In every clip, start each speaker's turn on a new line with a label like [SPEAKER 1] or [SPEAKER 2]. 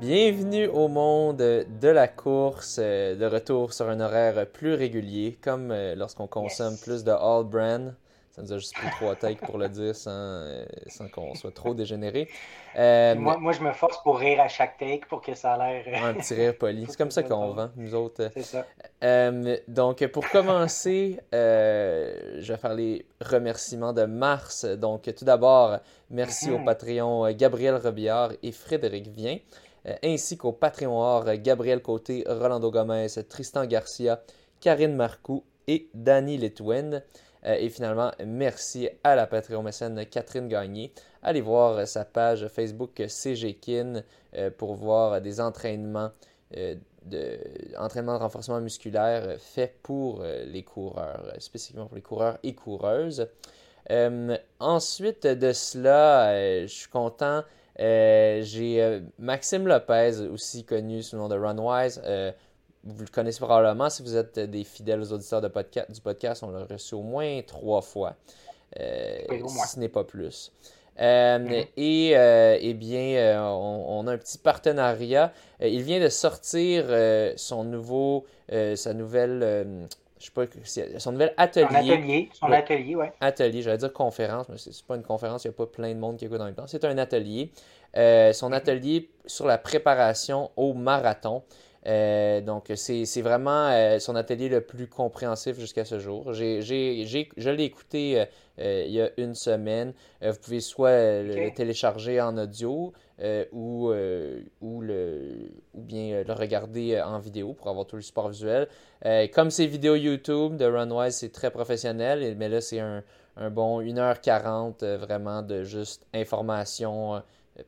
[SPEAKER 1] Bienvenue au monde de la course, euh, de retour sur un horaire plus régulier, comme euh, lorsqu'on consomme
[SPEAKER 2] Yes.
[SPEAKER 1] plus de All Brand. Ça nous a juste pris trois takes pour le dire sans, euh, sans qu'on soit trop dégénéré. Euh,
[SPEAKER 2] Moi, moi, je me force pour rire à chaque take pour que ça a l'air. euh,
[SPEAKER 1] un petit rire poli. C'est comme ça qu'on vend, nous autres.
[SPEAKER 2] C'est ça.
[SPEAKER 1] Euh, donc, pour commencer, euh, je vais faire les remerciements de mars. Donc, tout d'abord, merci au
[SPEAKER 2] Mhm.
[SPEAKER 1] Patreon Gabriel Robillard et Frédéric Vien, ainsi qu'au Patreon Or Gabriel Côté, Rolando Gomez, Tristan Garcia, Karine Marcoux et Danny Litwin. Euh, et finalement, merci à la Patreon mécène Catherine Gagné. Allez voir euh, sa page Facebook euh, CGKIN pour voir des entraînements de, de renforcement musculaire euh, fait pour les coureurs, spécifiquement pour les coureurs et coureuses. Ensuite de cela, je suis content. J'ai Maxime Lopez, aussi connu sous le nom de Runwise. Vous le connaissez probablement si vous êtes des fidèles auditeurs de podca- du podcast. On l'a reçu au moins trois fois, euh,
[SPEAKER 2] Oui, au moins.
[SPEAKER 1] si ce n'est pas plus. Euh,
[SPEAKER 2] Mhm.
[SPEAKER 1] Et euh, eh bien, on, on a un petit partenariat. Il vient de sortir son nouveau, sa nouvelle, je sais pas, son nouvel
[SPEAKER 2] Son
[SPEAKER 1] atelier.
[SPEAKER 2] atelier, son
[SPEAKER 1] Ouais.
[SPEAKER 2] atelier, ouais.
[SPEAKER 1] Atelier, j'allais dire conférence, mais c'est pas une conférence, il n'y a pas plein de monde qui écoute en même temps. C'est un atelier. Son atelier sur la préparation au marathon. Euh, donc, c'est vraiment euh, son atelier le plus compréhensif jusqu'à ce jour. Je l'ai écouté euh, il y a une semaine. Vous pouvez soit le, télécharger en audio ou, ou, le, ou bien le regarder en vidéo pour avoir tout le support visuel. Comme ces vidéos YouTube de Runwise, c'est très professionnel, mais là, c'est un, un bon 1h40 euh, vraiment de juste information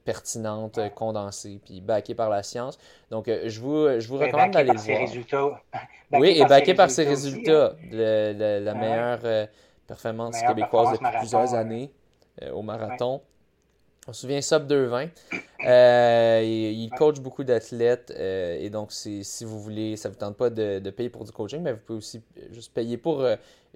[SPEAKER 1] pertinente, condensée, puis backée par la science. Donc, euh, je vous, je vous
[SPEAKER 2] Ben,
[SPEAKER 1] recommande d'aller le
[SPEAKER 2] ses
[SPEAKER 1] voir.
[SPEAKER 2] résultats.
[SPEAKER 1] Oui, et backé par ses
[SPEAKER 2] aussi, hein.
[SPEAKER 1] résultats. Le- le- la
[SPEAKER 2] ouais.
[SPEAKER 1] meilleure euh, performance
[SPEAKER 2] Meilleure
[SPEAKER 1] québécoise
[SPEAKER 2] performance
[SPEAKER 1] depuis plusieurs années euh, au marathon. On se souvient Sub 220. Euh, il, il coach beaucoup d'athlètes euh, et donc si vous voulez, ça ne vous tente pas de, de payer pour du coaching, mais vous pouvez aussi juste payer pour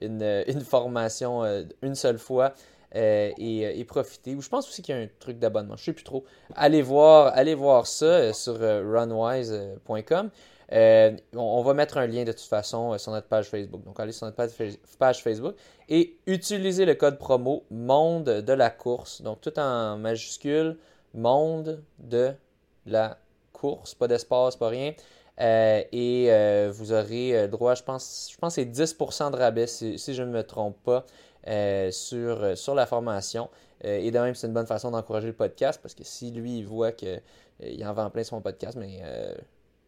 [SPEAKER 1] une, une formation une seule fois euh, et, et profiter. Ou je pense aussi qu'il y a un truc d'abonnement, je ne sais plus trop. Allez voir, allez voir ça euh, sur euh, runwise.com. Euh, on, va mettre un lien de toute façon euh, sur notre page Facebook. Donc, allez sur notre page, Fa- page Facebook et utilisez le code promo Monde de la course. Donc, tout en majuscule, Monde de la course. Pas d'espace, pas rien. Euh, et euh, vous aurez euh, droit, je pense, je pense c'est 10% de rabais, si je ne me trompe pas, euh, sur, euh, sur la formation. Euh, et de même, c'est une bonne façon d'encourager le podcast parce que si lui, il voit qu'il en vend plein sur mon podcast, mais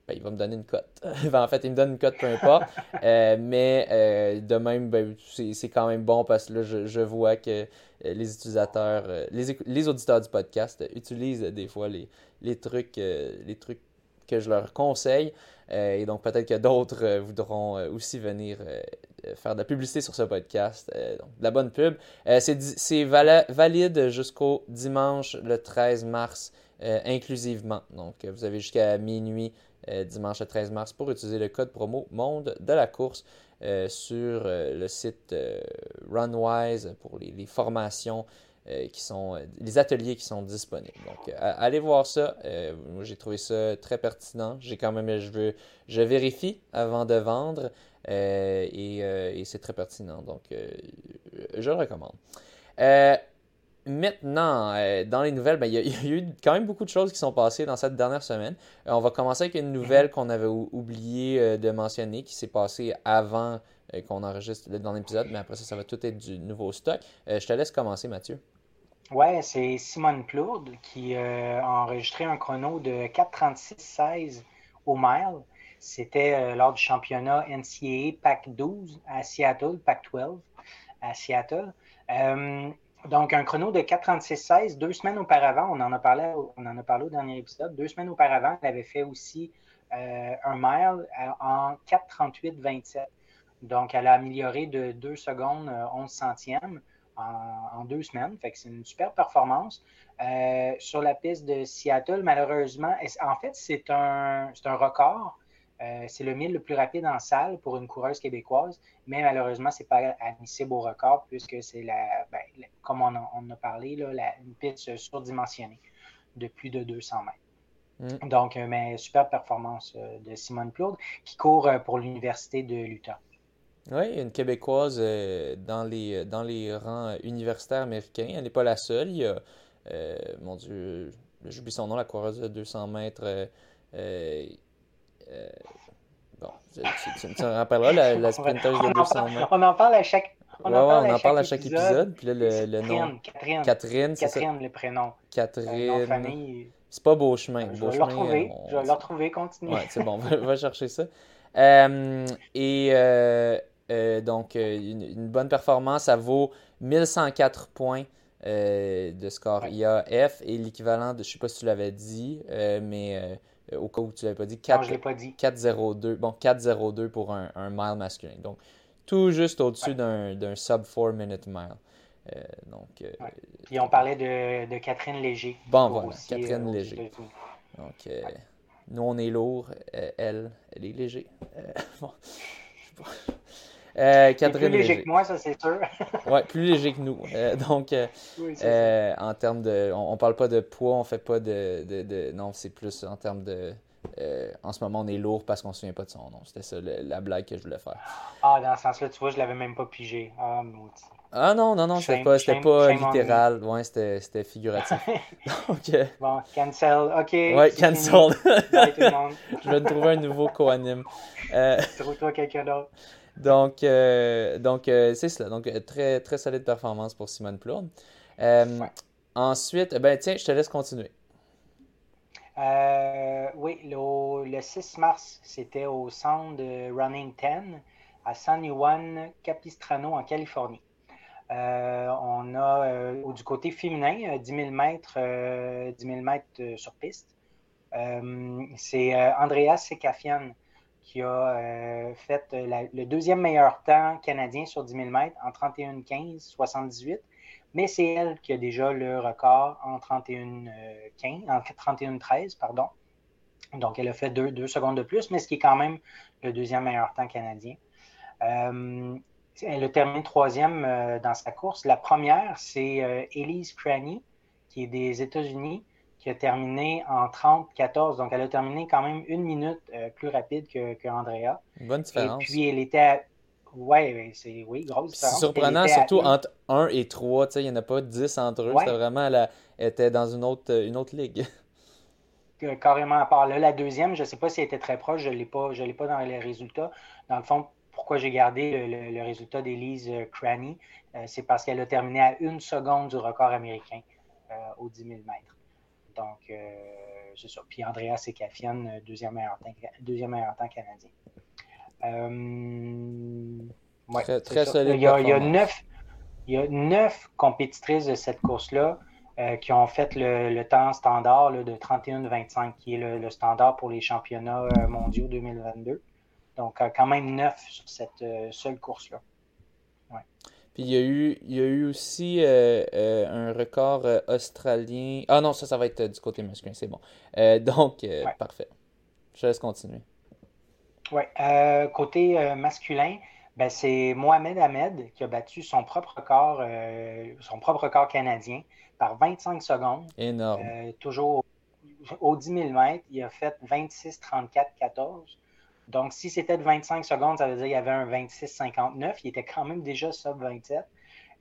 [SPEAKER 1] ben, il va me donner une cote. Ben, en fait, il me donne une cote, peu importe. Mais de même, ben, c'est quand même bon parce que là, je, je vois que les utilisateurs, les, les auditeurs du podcast utilisent des fois les, les, trucs, les trucs que je leur conseille. Et donc, peut-être que d'autres voudront aussi venir faire de la publicité sur ce podcast. Euh, donc, de la bonne pub. Euh, c'est valide jusqu'au dimanche le 13 mars euh, inclusivement. Donc, euh, vous avez jusqu'à minuit euh, dimanche le 13 mars pour utiliser le code promo Monde de la course euh, sur euh, le site euh, Runwise pour les, formations euh, qui sont, euh, les ateliers qui sont disponibles. Donc, euh, allez voir ça. Euh, moi, j'ai trouvé ça très pertinent. J'ai quand même, je veux, je vérifie avant de vendre euh, et, euh, et c'est très pertinent. Donc, euh, je le recommande. Euh, Maintenant, euh, dans les nouvelles, ben, il y, a- eu quand même beaucoup de choses qui sont passées dans cette dernière semaine. Euh, on va commencer avec une nouvelle qu'on avait ou- oublié euh, de mentionner, qui s'est passée avant euh, qu'on enregistre dans l'épisode, mais après ça, ça va tout être du nouveau stock. Euh, je te laisse commencer, Mathieu.
[SPEAKER 2] Ouais, c'est Simone Plourde qui euh, a enregistré un chrono de 4,36,16 au mile. C'était euh, lors du championnat NCAA PAC 12 à Seattle, PAC 12 à Seattle. Euh, donc, un chrono de 4,36,16, deux semaines auparavant, on en a parlé, au- dernier épisode, deux semaines auparavant, elle avait fait aussi euh, un mile en 4,38,27. Donc, elle a amélioré de 2 secondes euh, 11 centièmes. en, deux semaines. C'est une super performance. sur la piste de Seattle, malheureusement, en fait, c'est un record. C'est le mille le plus rapide en salle pour une coureuse québécoise, mais malheureusement, ce n'est pas admissible au record puisque c'est la, ben, comme on, en a parlé, là, la, une piste surdimensionnée de plus de 200 mètres. Mm. Donc, euh, mais super performance euh, de Simone Plourde qui court euh, pour l'Université de l'Utah.
[SPEAKER 1] Oui, une Québécoise dans, les, dans les rangs universitaires américains. Elle n'est pas la seule. Il y a, mon Dieu, j'oublie son nom, la coureuse de 200 mètres. Bon, tu, me rappelleras la, la sprinteuse de 200 mètres.
[SPEAKER 2] On en parle à chaque
[SPEAKER 1] on, en, parle on en parle à chaque épisode. Puis là, le, le nom.
[SPEAKER 2] Catherine.
[SPEAKER 1] Catherine,
[SPEAKER 2] c'est Catherine, le prénom.
[SPEAKER 1] Catherine. C'est pas Beauchemin.
[SPEAKER 2] Je vais le retrouver. Je vais le retrouver, continue.
[SPEAKER 1] Ouais, c'est bon, va, chercher ça. Euh, et euh, euh, donc, une, bonne performance, ça vaut 1104 points de score IAF et l'équivalent de, je sais pas si tu l'avais dit, mais au cas où tu l'avais pas dit, 4-0-2. Bon, 4-0-2 pour un, un mile masculin. Donc, tout juste au-dessus d'un sub 4 minute mile. Euh, donc, euh,
[SPEAKER 2] Puis on parlait de, de Catherine Léger.
[SPEAKER 1] Bon, voilà, Catherine euh, Léger. Donc, nous, on est lourd. elle, elle est léger. bon.
[SPEAKER 2] Catherine plus léger, que moi, ça c'est sûr.
[SPEAKER 1] oui, plus léger que nous. donc, en termes de. On, ne parle pas de poids, on fait pas de. de, de non, c'est plus en termes de euh, en ce moment, on est lourd parce qu'on ne se souvient pas de son nom. C'était ça la blague que je voulais faire.
[SPEAKER 2] Ah, dans ce sens-là, tu vois, je l'avais même pas pigé. Ah,
[SPEAKER 1] Ah non, non, non, c'était pas, pas littéral. Ouais, c'était figuratif.
[SPEAKER 2] Donc, euh, Bon, cancel. OK.
[SPEAKER 1] Ouais, cancel. je vais te trouver un nouveau co-anime.
[SPEAKER 2] Euh... Trouve-toi quelqu'un d'autre.
[SPEAKER 1] Donc, euh, donc c'est cela. Donc, très, très solide performance pour Simone Plourde. Ensuite, ben tiens, je te laisse continuer.
[SPEAKER 2] Euh, oui, le, 6 mars, c'était au centre de Running 10 à San Juan Capistrano en Californie. Euh, on a euh, du côté féminin 10 000 mètres, 10 000 mètres sur piste. C'est Andreas Sekafian qui a fait le deuxième meilleur temps canadien sur 10 000 mètres en 31-15, 78 mais c'est elle qui a déjà le record en 31 15, en 31 13 pardon. Donc elle a fait deux, secondes de plus, mais ce qui est quand même le deuxième meilleur temps canadien. Euh, elle a terminé troisième euh, dans sa course. La première, c'est euh, Elise Cranny, qui est des États-Unis, qui a terminé en 30-14. Donc, elle a terminé quand même une minute plus rapide que, que Andrea.
[SPEAKER 1] bonne différence.
[SPEAKER 2] Et puis, elle était à Ouais, c'est oui, grosse
[SPEAKER 1] différence. C'est surprenant, surtout entre 1 et 3. Il n'y en a pas 10 entre eux. C'était vraiment, elle était dans une autre, une autre ligue.
[SPEAKER 2] Carrément à part là. La deuxième, je ne sais pas si elle était très proche. Je ne l'ai pas, je l'ai pas dans les résultats. Dans le fond, pourquoi j'ai gardé le, résultat d'Elise euh, Cranny, euh, c'est parce qu'elle a terminé à une seconde du record américain euh, aux 10 000 mètres. Donc, c'est ça. Puis Andrea Sekafian, deuxième meilleur deuxième meilleur temps canadien. Euh,
[SPEAKER 1] très, solide.
[SPEAKER 2] Il y, a, neuf, il y a neuf compétitrices de cette course-là euh, qui ont fait le, temps standard de 31-25, qui est le, standard pour les championnats euh, mondiaux 2022. Donc, quand même neuf sur cette seule course-là.
[SPEAKER 1] Puis il y a eu, il y a eu aussi un record australien. Ah non, ça, ça va être du côté masculin, c'est bon. donc, parfait. Je laisse continuer.
[SPEAKER 2] Oui. Euh, côté euh, masculin, ben, c'est Mohamed Ahmed qui a battu son propre record, euh, son propre record canadien par 25 secondes.
[SPEAKER 1] Énorme.
[SPEAKER 2] toujours au, 10 000 mètres, il a fait 26, 34, 14. Donc, si c'était de 25 secondes, ça veut dire qu'il y avait un 26, 59. Il était quand même déjà sub 27.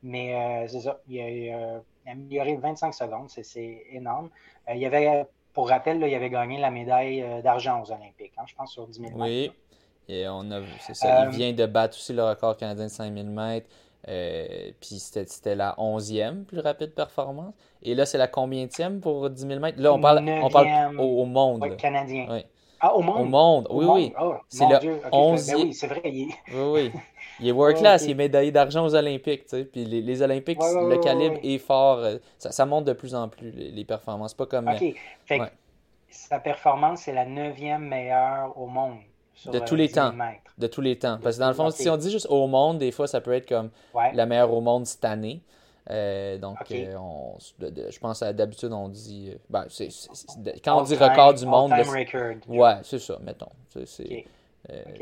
[SPEAKER 2] Mais c'est ça, il a, amélioré 25 secondes, c'est énorme. il y avait pour rappel, il avait gagné la médaille euh, d'argent aux Olympiques, hein, je pense, sur 10 000 mètres.
[SPEAKER 1] Oui, et on a c'est ça. il euh, vient de battre aussi le record canadien de 5 000 mètres. Euh, puis c'était la 11e plus rapide performance. Et là, c'est la combienième pour 10 000 mètres? Là, on parle, on parle au, monde.
[SPEAKER 2] Oui, canadien. Ah, au monde?
[SPEAKER 1] Au monde, oui, oui.
[SPEAKER 2] Oh, c'est le 11e. Ben oui, c'est vrai. Il est...
[SPEAKER 1] oui, oui. Il est world class, il est médaillé d'argent aux Olympiques. Tu sais. Puis les, les Olympiques, le calibre est fort. Ça, ça, monte de plus en plus, les, performances. Pas comme.
[SPEAKER 2] OK. Fait sa performance est la neuvième meilleure au monde.
[SPEAKER 1] de tous les temps. De tous les temps. Parce que dans le fond, si on dit juste au monde, des fois, ça peut être comme la meilleure au monde cette année. Euh, donc, euh, on, je pense à d'habitude, on dit. euh, ben, quand on dit record du monde,
[SPEAKER 2] time record.
[SPEAKER 1] Ouais, c'est ça, mettons. Euh,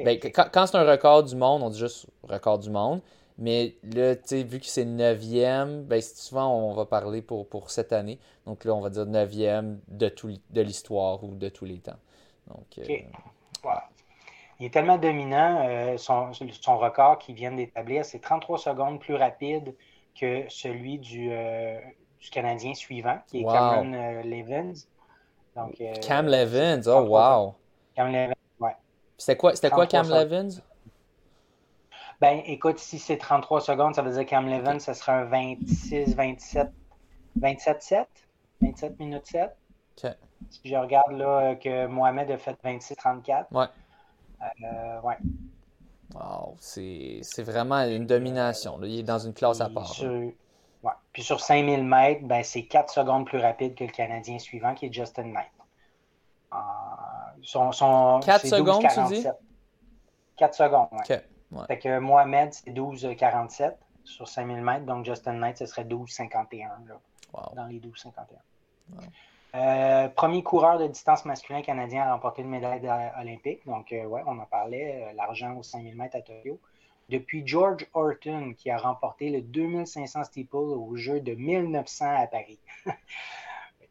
[SPEAKER 1] ben. Quand, quand c'est un record du monde, on dit juste record du monde. Mais là, tu sais, vu que c'est 9e, ben, souvent on va parler pour, pour cette année. Donc là, on va dire 9e de, tout, de l'histoire ou de tous les temps. Donc.
[SPEAKER 2] Il est tellement dominant, son, son record qu'il vient d'établir, c'est 33 secondes plus rapide que celui du, euh, du Canadien suivant, qui est
[SPEAKER 1] Wow.
[SPEAKER 2] Cameron euh, Levins. Donc, euh,
[SPEAKER 1] Cam Levins, oh
[SPEAKER 2] 33
[SPEAKER 1] wow!
[SPEAKER 2] Cam Levins, ouais.
[SPEAKER 1] C'était quoi, c'était quoi
[SPEAKER 2] 33
[SPEAKER 1] Cam. Levins?
[SPEAKER 2] Ben, écoute, si c'est 33 secondes, ça veut dire Cam Levins, ça sera un 26, 27, 27, 7, 27 minutes 7.
[SPEAKER 1] Ok.
[SPEAKER 2] Si je regarde là que Mohamed a fait 26, 34.
[SPEAKER 1] Ouais.
[SPEAKER 2] Euh, ouais.
[SPEAKER 1] Wow, c'est, vraiment une domination. là. Il est dans une classe à part.
[SPEAKER 2] sur, ouais. Puis sur 5000 mètres, ben, c'est 4 secondes plus rapide que le Canadien suivant, qui est Justin Knight. Euh, son, son,
[SPEAKER 1] 4
[SPEAKER 2] c'est
[SPEAKER 1] secondes, tu
[SPEAKER 2] 12,47. 4 secondes, ouais. Fait que Mohamed, c'est 12,47 sur 5000 mètres, donc Justin Knight, ce serait 12,51 là,
[SPEAKER 1] Wow.
[SPEAKER 2] dans les 12,51.
[SPEAKER 1] Ouais.
[SPEAKER 2] Euh, premier coureur de distance masculin canadien à remporter une médaille d'a- olympique. Donc, euh, ouais, on en parlait, euh, l'argent aux 5000 mètres à Tokyo. Depuis George Horton, qui a remporté le 2500 steeple au jeu de 1900 à Paris.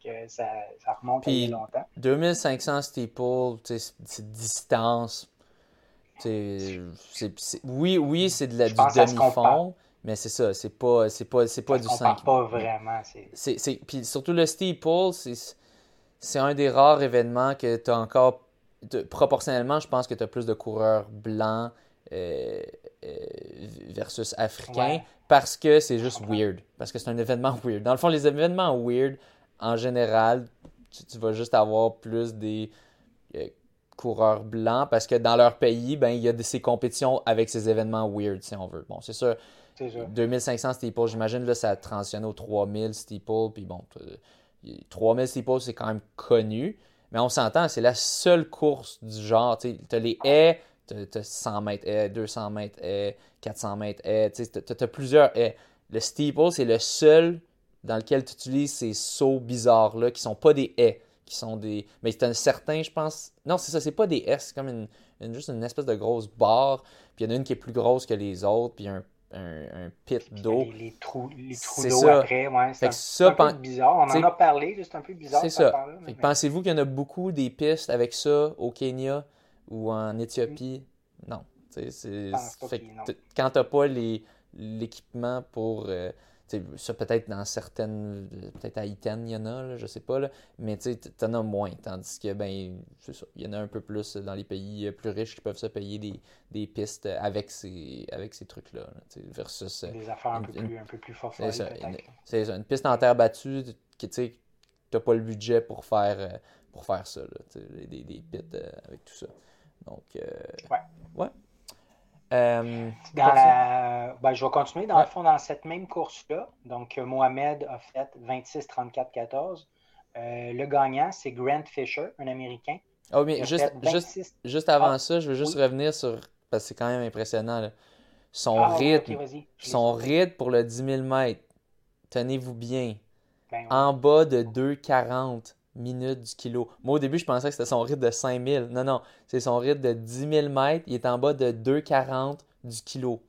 [SPEAKER 2] Que ça, ça remonte à il y a
[SPEAKER 1] Puis-
[SPEAKER 2] longtemps.
[SPEAKER 1] 2500 steeple, c'est- distance. oui, oui, c'est de la,
[SPEAKER 2] Je
[SPEAKER 1] du demi-fond, mais c'est ça, c'est pas, c'est pas, c'est pas
[SPEAKER 2] Ça
[SPEAKER 1] du
[SPEAKER 2] se compare
[SPEAKER 1] 5
[SPEAKER 2] pas vraiment. c'est-
[SPEAKER 1] C'est, puis surtout le steeple, c'est, c'est un des rares événements que tu as encore, proportionnellement, je pense que tu as plus de coureurs blancs euh, euh, versus africains
[SPEAKER 2] Ouais.
[SPEAKER 1] parce que c'est juste weird. Parce que c'est un événement weird. Dans le fond, les événements weird, en général, tu, tu vas juste avoir plus des euh, coureurs blancs parce que dans leur pays, ben, il y a de, ces compétitions avec ces événements weird, si on veut. Bon, c'est sûr. 2500 steeple, j'imagine là ça transitionne au 3000 steeple, puis bon, euh, 3000 steeple c'est quand même connu, mais on s'entend, c'est la seule course du genre, tu as les haies, tu as 100 mètres haies, 200 mètres haies, 400 mètres haies, tu as plusieurs haies. Le steeple, c'est le seul dans lequel tu utilises ces sauts bizarres-là qui sont pas des haies, qui sont des... Mais c'est un certain, je pense... Non, c'est ça, c'est pas des haies, c'est comme une, une- juste une espèce de grosse barre, puis il y en a une qui est plus grosse que les autres, puis un, un, un pit d'eau.
[SPEAKER 2] Les, les trous, les trous d'eau
[SPEAKER 1] ça.
[SPEAKER 2] après, ouais, c'est un, c'est un
[SPEAKER 1] ça,
[SPEAKER 2] peu bizarre. On en a parlé, c'est un peu bizarre.
[SPEAKER 1] C'est ça.
[SPEAKER 2] mais-
[SPEAKER 1] pensez-vous qu'il y en a beaucoup des pistes avec ça au Kenya ou en Éthiopie? Non. Fait que
[SPEAKER 2] non.
[SPEAKER 1] quand t'as pas les- l'équipement pour. euh, ça peut-être dans certaines. Peut-être à Iten, il y en a, là, je sais pas, là, mais tu t'en as moins. Tandis que, ben, c'est ça. Il y en a un peu plus dans les pays euh, plus riches qui peuvent se payer des, des pistes avec ces, avec ces trucs-là. là, versus. euh,
[SPEAKER 2] des affaires un peu
[SPEAKER 1] une-
[SPEAKER 2] plus, un peu plus
[SPEAKER 1] c'est ça, une, c'est ça, une piste en terre battue, qui, tu sais, t'as pas le budget pour faire, euh, pour faire ça, là, des, des, pits euh, avec tout ça. Donc, euh,
[SPEAKER 2] Ouais.
[SPEAKER 1] ouais. Euh,
[SPEAKER 2] Dans
[SPEAKER 1] continue.
[SPEAKER 2] la... ben, je vais continuer. Dans
[SPEAKER 1] Ouais.
[SPEAKER 2] le fond, dans cette même course-là, donc euh, Mohamed a fait 26, 34, 14. Euh, le gagnant, c'est Grant Fisher, un Américain.
[SPEAKER 1] Oh, mais juste, juste,
[SPEAKER 2] 26.
[SPEAKER 1] juste avant
[SPEAKER 2] Ah,
[SPEAKER 1] ça, je veux juste
[SPEAKER 2] oui.
[SPEAKER 1] revenir sur, parce que c'est quand même impressionnant, là. son
[SPEAKER 2] Ah,
[SPEAKER 1] rythme, son rythme pour le 10 000 mètres, tenez-vous bien,
[SPEAKER 2] Ben oui.
[SPEAKER 1] en bas de 2,40 minutes du kilo. Moi, au début, je pensais que c'était son rythme de 5000. Non, non, c'est son rythme de 10 000 mètres. Il est en bas de 2,40 du kilo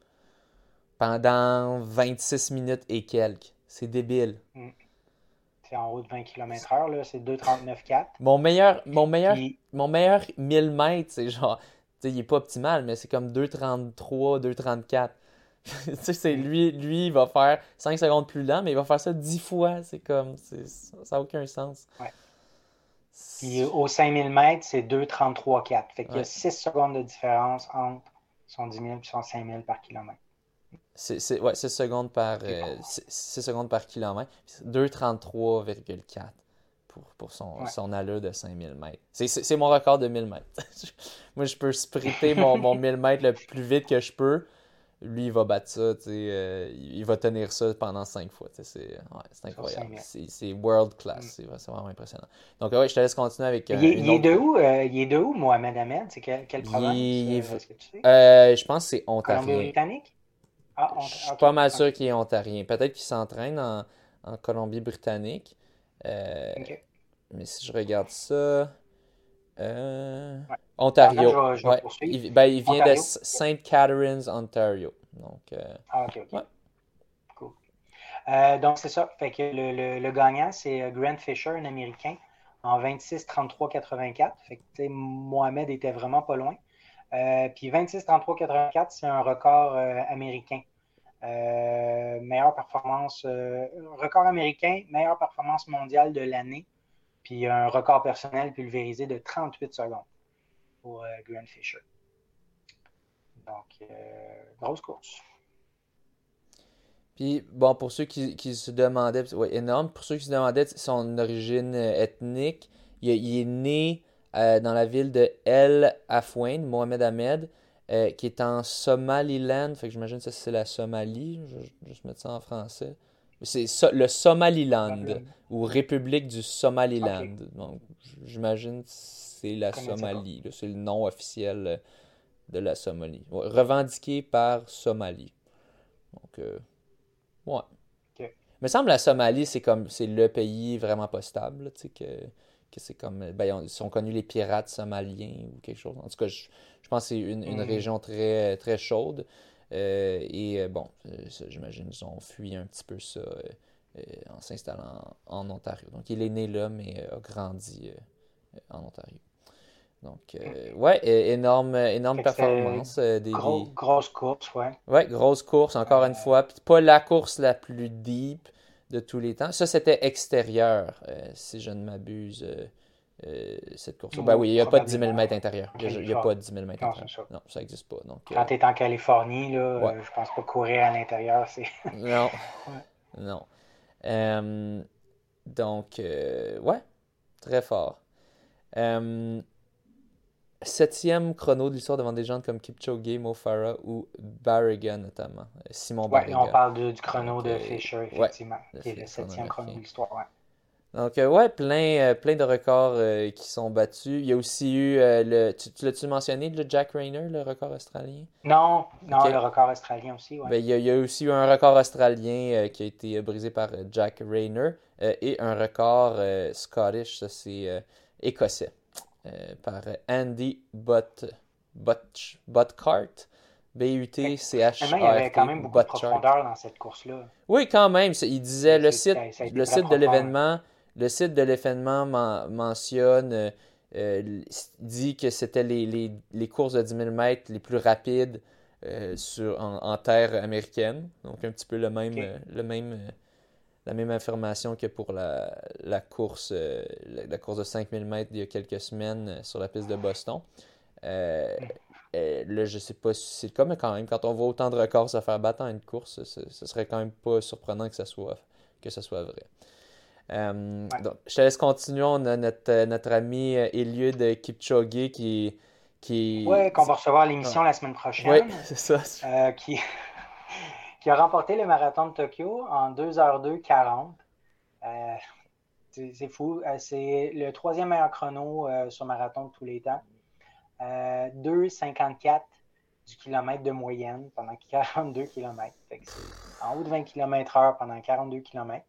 [SPEAKER 1] pendant 26 minutes et quelques. C'est débile.
[SPEAKER 2] C'est en haut de 20 km/h, là, c'est 2,39,4.
[SPEAKER 1] Mon meilleur, mon meilleur,
[SPEAKER 2] Puis,
[SPEAKER 1] mon meilleur 1000 mètres, c'est genre, tu sais, il est pas optimal, mais c'est comme 2,33, 2,34. tu sais, c'est lui, lui, il va faire 5 secondes plus lent, mais il va faire ça 10 fois. C'est comme, ça n'a aucun sens.
[SPEAKER 2] Ouais. Puis au 5000 mètres, c'est 2,33,4. Fait qu'il y a 6 secondes de différence entre son 10 000 et son 5000 par kilomètre.
[SPEAKER 1] C'est, ouais, 6 secondes par, euh,
[SPEAKER 2] cool.
[SPEAKER 1] 6 secondes par kilomètre. Puis c'est 2,33,4 pour, pour son,
[SPEAKER 2] Ouais.
[SPEAKER 1] son allure de 5000 mètres. C'est mon record de 1000 mètres. Moi, je peux sprinter mon, mon 1000 mètres le plus vite que je peux. Lui, il va battre ça, tu sais, euh, il va tenir ça pendant 5 fois. C'est, ouais, incroyable.
[SPEAKER 2] 5000.
[SPEAKER 1] C'est, world class.
[SPEAKER 2] Mm.
[SPEAKER 1] C'est, vraiment impressionnant. Donc, ouais, je te laisse continuer avec euh,
[SPEAKER 2] il, est, de où, euh, il est de où, Mohamed Ahmed? C'est province?
[SPEAKER 1] il
[SPEAKER 2] euh, que tu sais?
[SPEAKER 1] Euh, je pense que c'est ontarien.
[SPEAKER 2] Colombie-Britannique? Ah,
[SPEAKER 1] je suis pas mal sûr qu'il est ontarien. Peut-être qu'il s'entraîne en, en Colombie-Britannique. Euh, mais si je regarde ça. Euh, Ontario. il, ben, il, vient de St. Catharines, Ontario. Donc, euh,
[SPEAKER 2] Ah, ok, ok. Cool. donc, c'est ça. Fait que le, le, gagnant, c'est Grant Fisher, un Américain, en 26-33-84. Fait que, Mohamed était vraiment pas loin. puis 26-33-84, c'est un record américain. Euh, meilleure performance, euh, record américain, meilleure performance mondiale de l'année, puis un record personnel pulvérisé de 38 secondes pour euh, Grant Fisher. Donc, grosse course.
[SPEAKER 1] Puis, bon, pour ceux qui, se demandaient, ouais, énorme, pour ceux qui se demandaient son origine ethnique, il, est né dans la ville de El Afouin, Mohamed Ahmed. Euh, qui est en Somaliland. Fait que j'imagine que c'est la Somalie. Je vais juste mettre ça en français. C'est le Somaliland ou République du Somaliland. Donc, j'imagine que c'est la Somalie. C'est le nom officiel euh, de la Somalie. revendiqué par Somalie. Donc, euh, ouais. Il me semble que la Somalie, c'est comme c'est le pays vraiment pas stable. Sais, que que c'est comme. Ben, ils sont connus les pirates somaliens ou quelque chose. En tout cas, je, pense que c'est une, mm. région très, très chaude. Euh, et euh, bon, euh, j'imagine qu'ils ont fui un petit peu ça en s'installant en, Ontario. Donc, il est né là, mais a grandi en Ontario. Donc, ouais, énorme, énorme performance. des,
[SPEAKER 2] Grosse course, ouais.
[SPEAKER 1] Ouais, grosse course, encore une fois. Puis pas la course la plus deep, de tous les temps. Ça, c'était extérieur, euh, si je ne m'abuse, euh, euh, cette course. Ben oui, il n'y a pas de 10 000 mètres intérieur. Il n'y a, pas de 10 000 mètres intérieur. Non, ça n'existe pas. Donc,
[SPEAKER 2] Quand tu es en Californie, là, je pense pas courir à l'intérieur. c'est...
[SPEAKER 1] non. Non. donc, ouais, très fort septième chrono de l'histoire devant des gens comme Kipchoge, Mo Farah ou Barriga notamment. Simon
[SPEAKER 2] ouais, on parle du chrono de Fisher, effectivement, qui est le septième chrono de l'histoire. Ouais.
[SPEAKER 1] Donc, euh, ouais, plein, euh, plein de records euh, qui sont battus. Il y a aussi eu, le, tu, l'as-tu mentionné, le Jack Rayner, le record australien?
[SPEAKER 2] Non, non, le record australien aussi, ouais.
[SPEAKER 1] Ben, il, y a, aussi eu un record australien qui a été brisé par Jack Rayner et un record Scottish, ça c'est écossais. Euh, par Andy But, But, Butcart. B-U-T-C-H-A-R-T.
[SPEAKER 2] Il y avait quand même beaucoup de profondeur dans cette course-là.
[SPEAKER 1] Oui, quand même. Il disait le site, le site de l'événement. Le site de l'événement mentionne, euh, euh, dit que c'était les, les, les, courses de 10 000 mètres les plus rapides sur, en, terre américaine. Donc un petit peu le même, le même la même information que pour la, la course, euh, la, course de 5000 mètres il y a quelques semaines euh, sur la piste de Boston. Euh, là, je sais pas si c'est comme quand même, quand on voit autant de records se faire battre en une course, ce, serait quand même pas surprenant que ça soit, que ce soit vrai. donc, je te laisse continuer. On a notre, notre ami Eliud Kipchoge qui. qui...
[SPEAKER 2] Oui, qu'on va recevoir l'émission ah. la semaine prochaine. Oui,
[SPEAKER 1] c'est ça.
[SPEAKER 2] qui, qui a remporté le marathon de Tokyo en 2h2 euh, c'est fou. Euh, c'est le troisième meilleur chrono euh, sur marathon de tous les temps. 2,54 du kilomètre de moyenne pendant 42 km. En haut de 20 km/h pendant 42 km.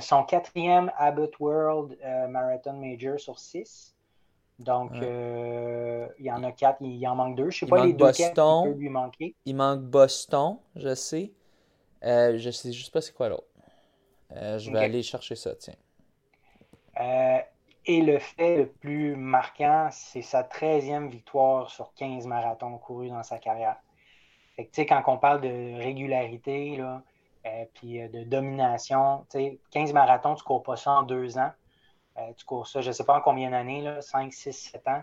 [SPEAKER 2] son quatrième Abbott World Marathon Major sur 6. Donc, euh, il y en a quatre, il en manque deux. Je ne sais pas les deux qui peuvent lui manquer.
[SPEAKER 1] Il manque Boston, je sais. Euh, je sais juste pas c'est quoi l'autre. Euh, je vais aller chercher ça, tiens.
[SPEAKER 2] Euh, et le fait le plus marquant, c'est sa 13e victoire sur 15 marathons courus dans sa carrière. Fait que, quand on parle de régularité, là, puis de domination, 15 marathons, tu ne cours pas ça en deux ans. Euh, tu cours ça, je ne sais pas en combien d'années, 5, 6, 7 ans.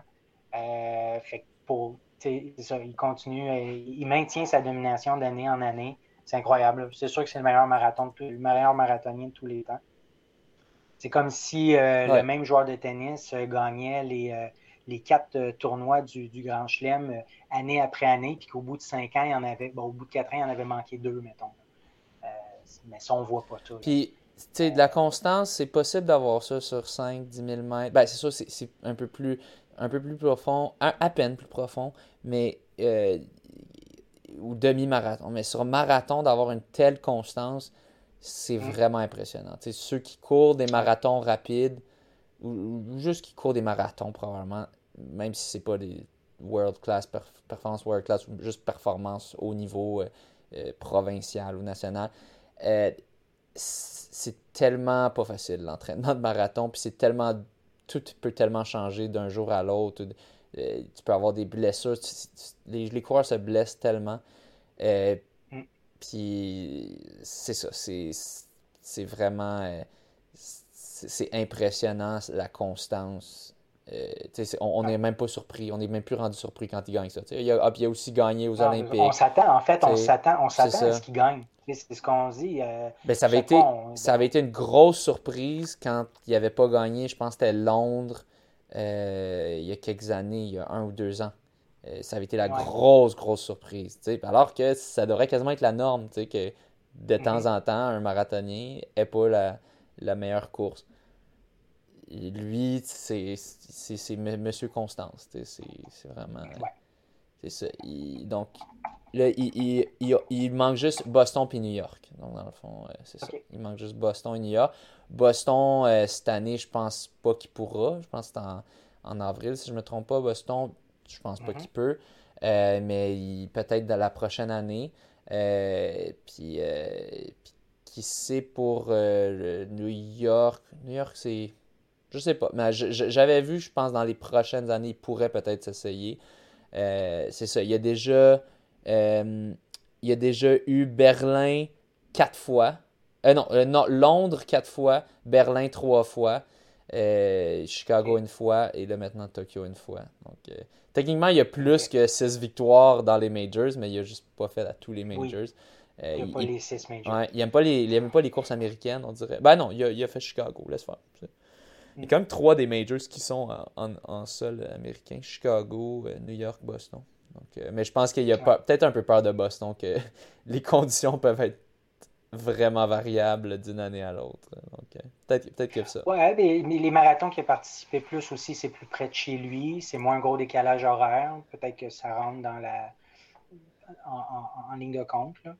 [SPEAKER 2] Euh, fait pour, il continue, euh, il maintient sa domination d'année en année. C'est incroyable. C'est sûr que c'est le meilleur marathon, le meilleur marathonien de tous les temps. C'est comme si le même joueur de tennis gagnait les, les quatre tournois du, Grand Chelem année après année, puis qu'au bout de cinq ans, il y en avait, bon, au bout de quatre ans, il y en avait manqué deux, mettons. mais ça, on ne voit pas tout.
[SPEAKER 1] Puis, sais, de la constance, c'est possible d'avoir ça sur 5, 10 000 mètres. Ben, c'est sûr, c'est un peu plus un peu plus profond, à, peine plus profond, mais euh, ou demi-marathon. Mais sur marathon, d'avoir une telle constance, c'est mm. vraiment impressionnant. ceux qui courent des marathons rapides, ou, juste qui courent des marathons probablement, même si c'est pas des world class, performance world class, ou juste performance au niveau euh, euh, provincial ou national, c'est tellement pas facile l'entraînement de marathon, puis c'est tellement tout peut tellement changer d'un jour à l'autre. tu peux avoir des blessures. les, coureurs se blessent tellement. Mm. Puis c'est ça, c'est vraiment c'est impressionnant la constance. Euh, on n'est même pas surpris, on n'est même plus rendu surpris quand il gagne ça. Il a, il a aussi gagné aux Olympiques.
[SPEAKER 2] On s'attend, en fait, on s'attend, on s'attend à ce qu'il gagne. C'est ce qu'on dit. Euh,
[SPEAKER 1] ben, ça, avait été, ça avait été une grosse surprise quand il n'avait pas gagné. Je pense que c'était Londres euh, il y a quelques années, il y a un ou deux ans. ça avait été la grosse, grosse surprise. Alors que ça devrait quasiment être la norme, que de temps mm-hmm. en temps, un marathonien n'ait pas la, la meilleure course. Lui, c'est Monsieur Constance. C'est vraiment. C'est ça. donc, là, il, il, manque juste Boston puis New York. Donc, dans le fond, euh, c'est ça. Il manque juste Boston et New York. Boston, euh, cette année, je pense pas qu'il pourra. Je pense que c'est en, avril, si je me trompe pas. Boston, je pense pas mm-hmm. qu'il peut. Euh, mais peut-être dans la prochaine année. puis, puis qui c'est pour euh, New York? New York, c'est. Je sais pas. Mais j'avais vu, je pense, dans les prochaines années, il pourrait peut-être s'essayer. Euh, c'est ça. Il y a déjà. Euh, il y a déjà eu Berlin quatre fois. non, non, Londres quatre fois, Berlin trois fois, Chicago une fois et là maintenant Tokyo une fois. Donc, techniquement, il y a plus que six victoires dans les majors, mais il a juste pas fait à tous les majors.
[SPEAKER 2] Euh, il n'aime pas les six majors.
[SPEAKER 1] Ouais, il n'aime pas, les, pas les courses américaines, on dirait. Ben non, il a, il a fait Chicago, laisse faire. Il y a quand même trois des majors qui sont en, en, sol américain Chicago, euh, New York, Boston. Donc, euh, mais je pense qu'il y a peut-être un peu peur de Boston que les conditions peuvent être vraiment variables d'une année à l'autre. Donc, peut-être peut que ça.
[SPEAKER 2] Ouais, mais, les marathons qui a participé plus aussi, c'est plus près de chez lui, c'est moins gros décalage horaire. Peut-être que ça rentre dans la en, en ligne de compte. Là.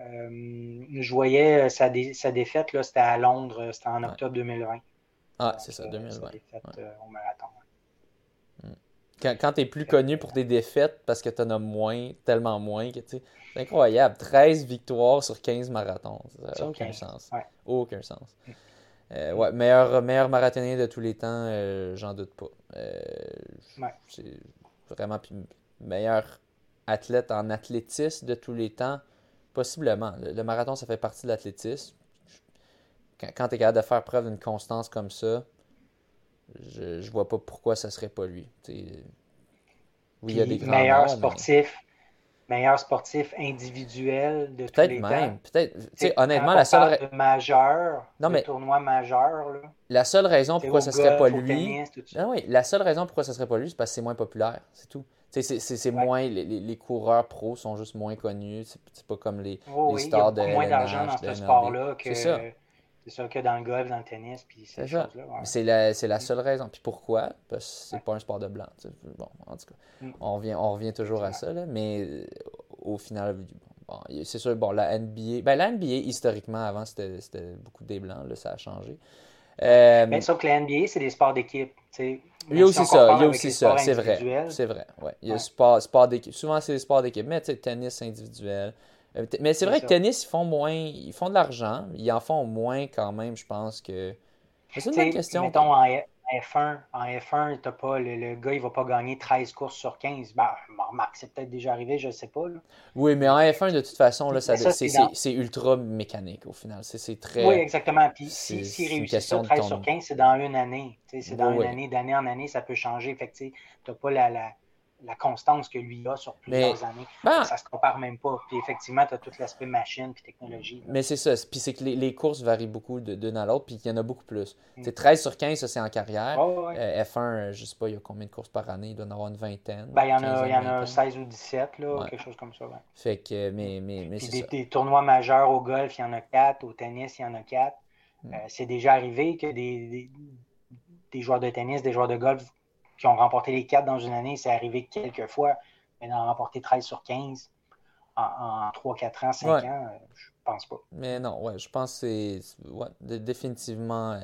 [SPEAKER 2] Euh, je voyais euh, sa, sa défaite, c'était à Londres, euh, c'était en octobre 2020.
[SPEAKER 1] Ah, c'est ça, 2020.
[SPEAKER 2] au marathon.
[SPEAKER 1] Hmm. Quand, quand tu es plus connu pour tes défaites parce que tu en as moins, tellement moins que c'est incroyable. 13 victoires sur 15 marathons. Ça n'a aucun sens. Aucun sens. Hmm. ouais, meilleur, meilleur marathonien de tous les temps, j'en doute pas. C'est vraiment meilleur athlète en athlétisme de tous les temps. Possiblement. Le, marathon, ça fait partie de l'athlétisme. Quand, tu es capable de faire preuve d'une constance comme ça, je, je vois pas pourquoi ça serait pas lui. oui,
[SPEAKER 2] il y a des grands meilleur sportif, meilleur sportif individuel de tous les même,
[SPEAKER 1] Peut-être honnêtement, la seule
[SPEAKER 2] majeur, non, mais... tournoi majeur. Là,
[SPEAKER 1] la seule raison pourquoi ça serait pas lui. non, oui, la seule raison pourquoi ça serait pas lui, c'est parce que c'est moins populaire. C'est tout. C'est moins, les, les, coureurs pros sont juste moins connus. C'est pas comme les, les stars
[SPEAKER 2] de. Il y a moins d'argent dans ce sport-là que. C'est ça. C'est ça que dans le golf, dans le tennis, puis ces choses-là.
[SPEAKER 1] C'est la, la, seule raison. Puis pourquoi? Parce que c'est pas un sport de blanc. Bon, en tout cas, mm. on, revient, on revient toujours à ça, là, mais euh, au final, bon, c'est sûr, bon, la NBA, ben, la NBA, historiquement, avant, c'était beaucoup des blancs, là, ça a changé.
[SPEAKER 2] Euh, mais sauf que la NBA, c'est des sports d'équipe.
[SPEAKER 1] Il y a aussi ça, il y a aussi ça, c'est vrai. C'est vrai, ouais. Il y a sport, sport d'équipe. Souvent, c'est des sports d'équipe, mais tu sais, tennis individuel. Euh, mais c'est vrai que tennis, ils font moins, ils font de l'argent, ils en font moins quand même, je pense que.
[SPEAKER 2] C'est une bonne question. Mettons, en, F1, en F1, t'as pas, le, le, gars, il va pas gagner 13 courses sur 15. Ben, remarque, c'est peut-être déjà arrivé, je sais pas. Là.
[SPEAKER 1] Oui, mais en F1, de toute façon, là, ça, c'est ultra mécanique au final. C'est très.
[SPEAKER 2] Oui, exactement. Puis s'il si, si réussit ça 13 sur 15, c'est dans une année. C'est dans une année, d'année en année, ça peut changer. Fait que tu n'as pas la, la la constance que lui a sur plusieurs années. Ben, ça se compare même pas. Puis effectivement, tu as tout l'aspect machine puis technologie.
[SPEAKER 1] Mais c'est ça. Puis c'est que les, courses varient beaucoup d'une à l'autre, puis il y en a beaucoup plus. Mm. 13 sur 15, ça c'est en carrière. Euh, F1, euh, je sais pas, il y a combien de courses par année? Il doit y en avoir une vingtaine.
[SPEAKER 2] Ben, il y en a, y en a 16 ou 17, là, quelque chose comme ça.
[SPEAKER 1] Fait que, mais, mais, mais
[SPEAKER 2] c'est des, des, tournois majeurs au golf, il y en a 4. Au tennis, il y en a 4. Mm. Euh, c'est déjà arrivé que des, des, des joueurs de tennis, des joueurs de golf qui ont remporté les quatre dans une année, c'est arrivé quelques fois, mais d'en remporter 13 sur 15, en, 3, 4 ans, 5 ans, je pense pas.
[SPEAKER 1] Mais non, ouais, je pense que c'est définitivement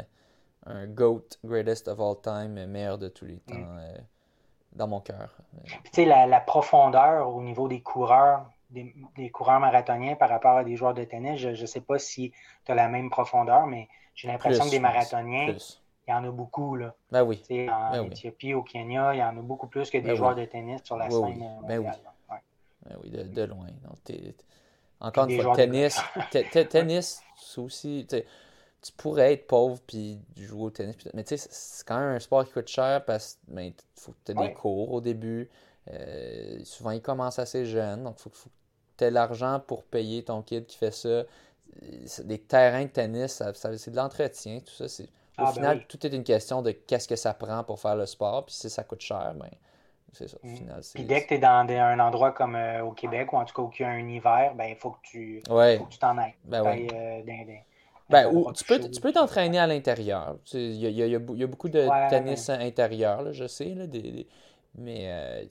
[SPEAKER 1] un GOAT, greatest of all time, meilleur de tous les temps, mm. dans mon cœur.
[SPEAKER 2] Tu sais, la, la, profondeur au niveau des coureurs, des, des, coureurs marathoniens par rapport à des joueurs de tennis, je ne sais pas si tu as la même profondeur, mais j'ai l'impression que des marathoniens, il y en a beaucoup. Là.
[SPEAKER 1] Ben oui.
[SPEAKER 2] En
[SPEAKER 1] ben
[SPEAKER 2] Éthiopie, au Kenya, il y en a beaucoup plus que des ben joueurs de tennis sur la scène oui.
[SPEAKER 1] Ben oui. Ben oui, de, de loin. Encore une fois, tennis, tennis, c'est aussi tu pourrais être pauvre puis jouer au tennis. Mais tu sais, c'est quand même un sport qui coûte cher parce que ben, faut que tu aies des cours au début. Euh, souvent, ils commencent assez jeunes. Donc, il faut, faut, que tu aies l'argent pour payer ton kid qui fait ça. Des terrains de tennis, c'est de l'entretien, tout ça. Au ah, ben final, tout est une question de qu'est-ce que ça prend pour faire le sport. Puis si ça coûte cher, ben, c'est ça. Au mm. final,
[SPEAKER 2] Puis dès que tu es dans un endroit comme euh, au Québec, ou en tout cas où il y a un hiver, ben, il faut que tu t'en ailles.
[SPEAKER 1] Ben, ouais. euh, ben, ou, tu peux tu peux t'entraîner à l'intérieur. Il y a, y, a, y a, beaucoup de tennis intérieur, là, je sais, là, des, mais euh,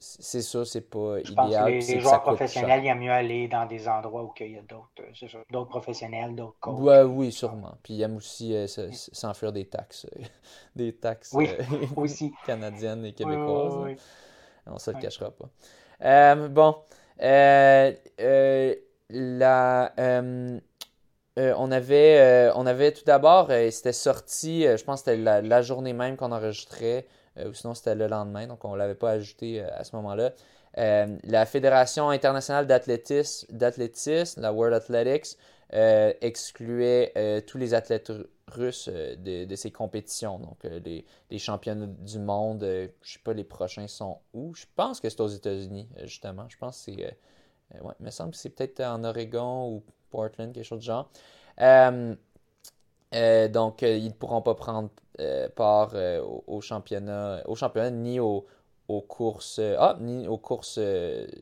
[SPEAKER 1] c'est ça, c'est pas
[SPEAKER 2] je
[SPEAKER 1] idéal.
[SPEAKER 2] Pense que les, joueurs professionnels, il y a mieux aller dans des endroits où il y a d'autres euh, d'autres professionnels, d'autres coachs.
[SPEAKER 1] Ouais, oui, sûrement. Puis il aime aussi euh, s'enfuir des taxes, des taxes
[SPEAKER 2] oui, aussi.
[SPEAKER 1] canadiennes et québécoises. Oui, On ne se le cachera pas. bon, la euh, on, avait, euh, on avait tout d'abord, euh, c'était sorti, je pense que c'était la, journée même qu'on enregistrait, ou sinon c'était le lendemain, donc on ne l'avait pas ajouté à ce moment-là. la Fédération internationale d'athlétisme, la World Athletics, excluait tous les athlètes russes de, de, ces compétitions. Donc les, les, championnats du monde, je ne sais pas les prochains sont où. Je pense que c'est aux États-Unis, justement. Je pense que c'est... ouais, il me semble que c'est peut-être en Oregon ou Portland, quelque chose de genre. Euh, euh, donc, euh, ils ne pourront pas prendre part au, championnat, au championnat ni aux, courses, ah, ni aux courses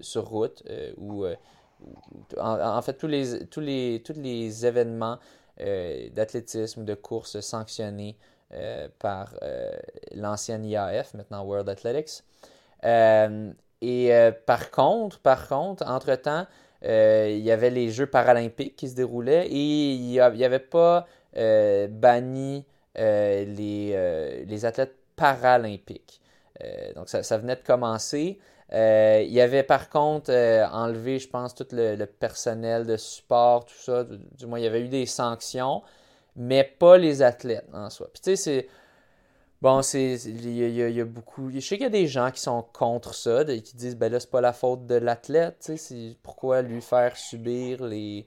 [SPEAKER 1] sur route ou en, fait tous les, tous les, tous les événements d'athlétisme de courses sanctionnés par l'ancienne IAF, maintenant World Athletics. et par contre, par contre, entre-temps, euh, il y avait les Jeux paralympiques qui se déroulaient et il n'y avait pas euh, banni euh, les, les, athlètes paralympiques. donc ça, ça, venait de commencer. il y avait par contre enlevé, je pense, tout le, personnel de support, tout ça. Du, moins, il y avait eu des sanctions, mais pas les athlètes en soi. Puis tu sais, c'est Bon, c'est il y, a beaucoup. Je sais qu'il y a des gens qui sont contre ça, qui disent ben là, c'est pas la faute de l'athlète, pourquoi lui faire subir les.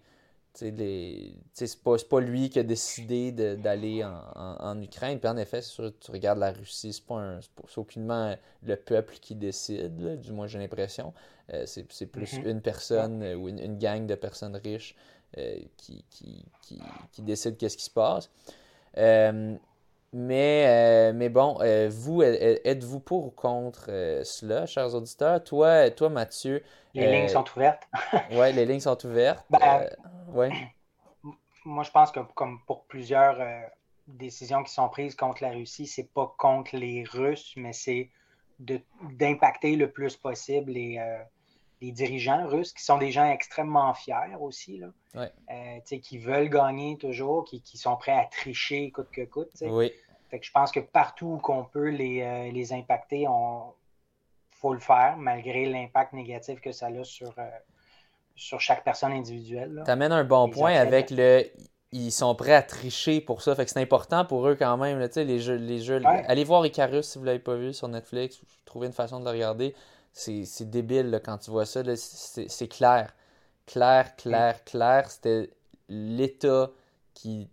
[SPEAKER 1] C'est pas, pas lui qui a décidé d'aller en, en, Ukraine. Puis en effet, sûr, tu regardes la Russie, c'est pas, aucunement le peuple qui décide, du moins j'ai l'impression. Euh, c'est plus mm-hmm. une personne euh, ou une, gang de personnes riches euh, qui, qui, qui, qui, décide qu'est-ce qui se passe. Mais, euh, mais bon, euh, vous, êtes-vous pour ou contre euh, cela, chers auditeurs? Toi, toi Mathieu.
[SPEAKER 2] Les lignes sont ouvertes.
[SPEAKER 1] oui, les lignes sont ouvertes.
[SPEAKER 2] Ben, ouais. Moi, je pense que comme pour plusieurs décisions qui sont prises contre la Russie, c'est pas contre les Russes, mais c'est d'impacter le plus possible les, les dirigeants russes, qui sont des gens extrêmement fiers aussi, là,
[SPEAKER 1] ouais.
[SPEAKER 2] qui veulent gagner toujours, qui, qui, sont prêts à tricher coûte que coûte.
[SPEAKER 1] Oui
[SPEAKER 2] je pense que partout qu'on peut les, euh, les impacter, il faut le faire, malgré l'impact négatif que ça a sur, euh, sur chaque personne individuelle.
[SPEAKER 1] Tu amènes un bon point avec le. Ils sont prêts à tricher pour ça. Fait que c'est important pour eux quand même. les jeux, les jeux, Allez voir Icarus si vous ne l'avez pas vu sur Netflix. Trouver une façon de le regarder. C'est débile quand tu vois ça. C'est clair. Clair, clair, clair. C'était l'État qui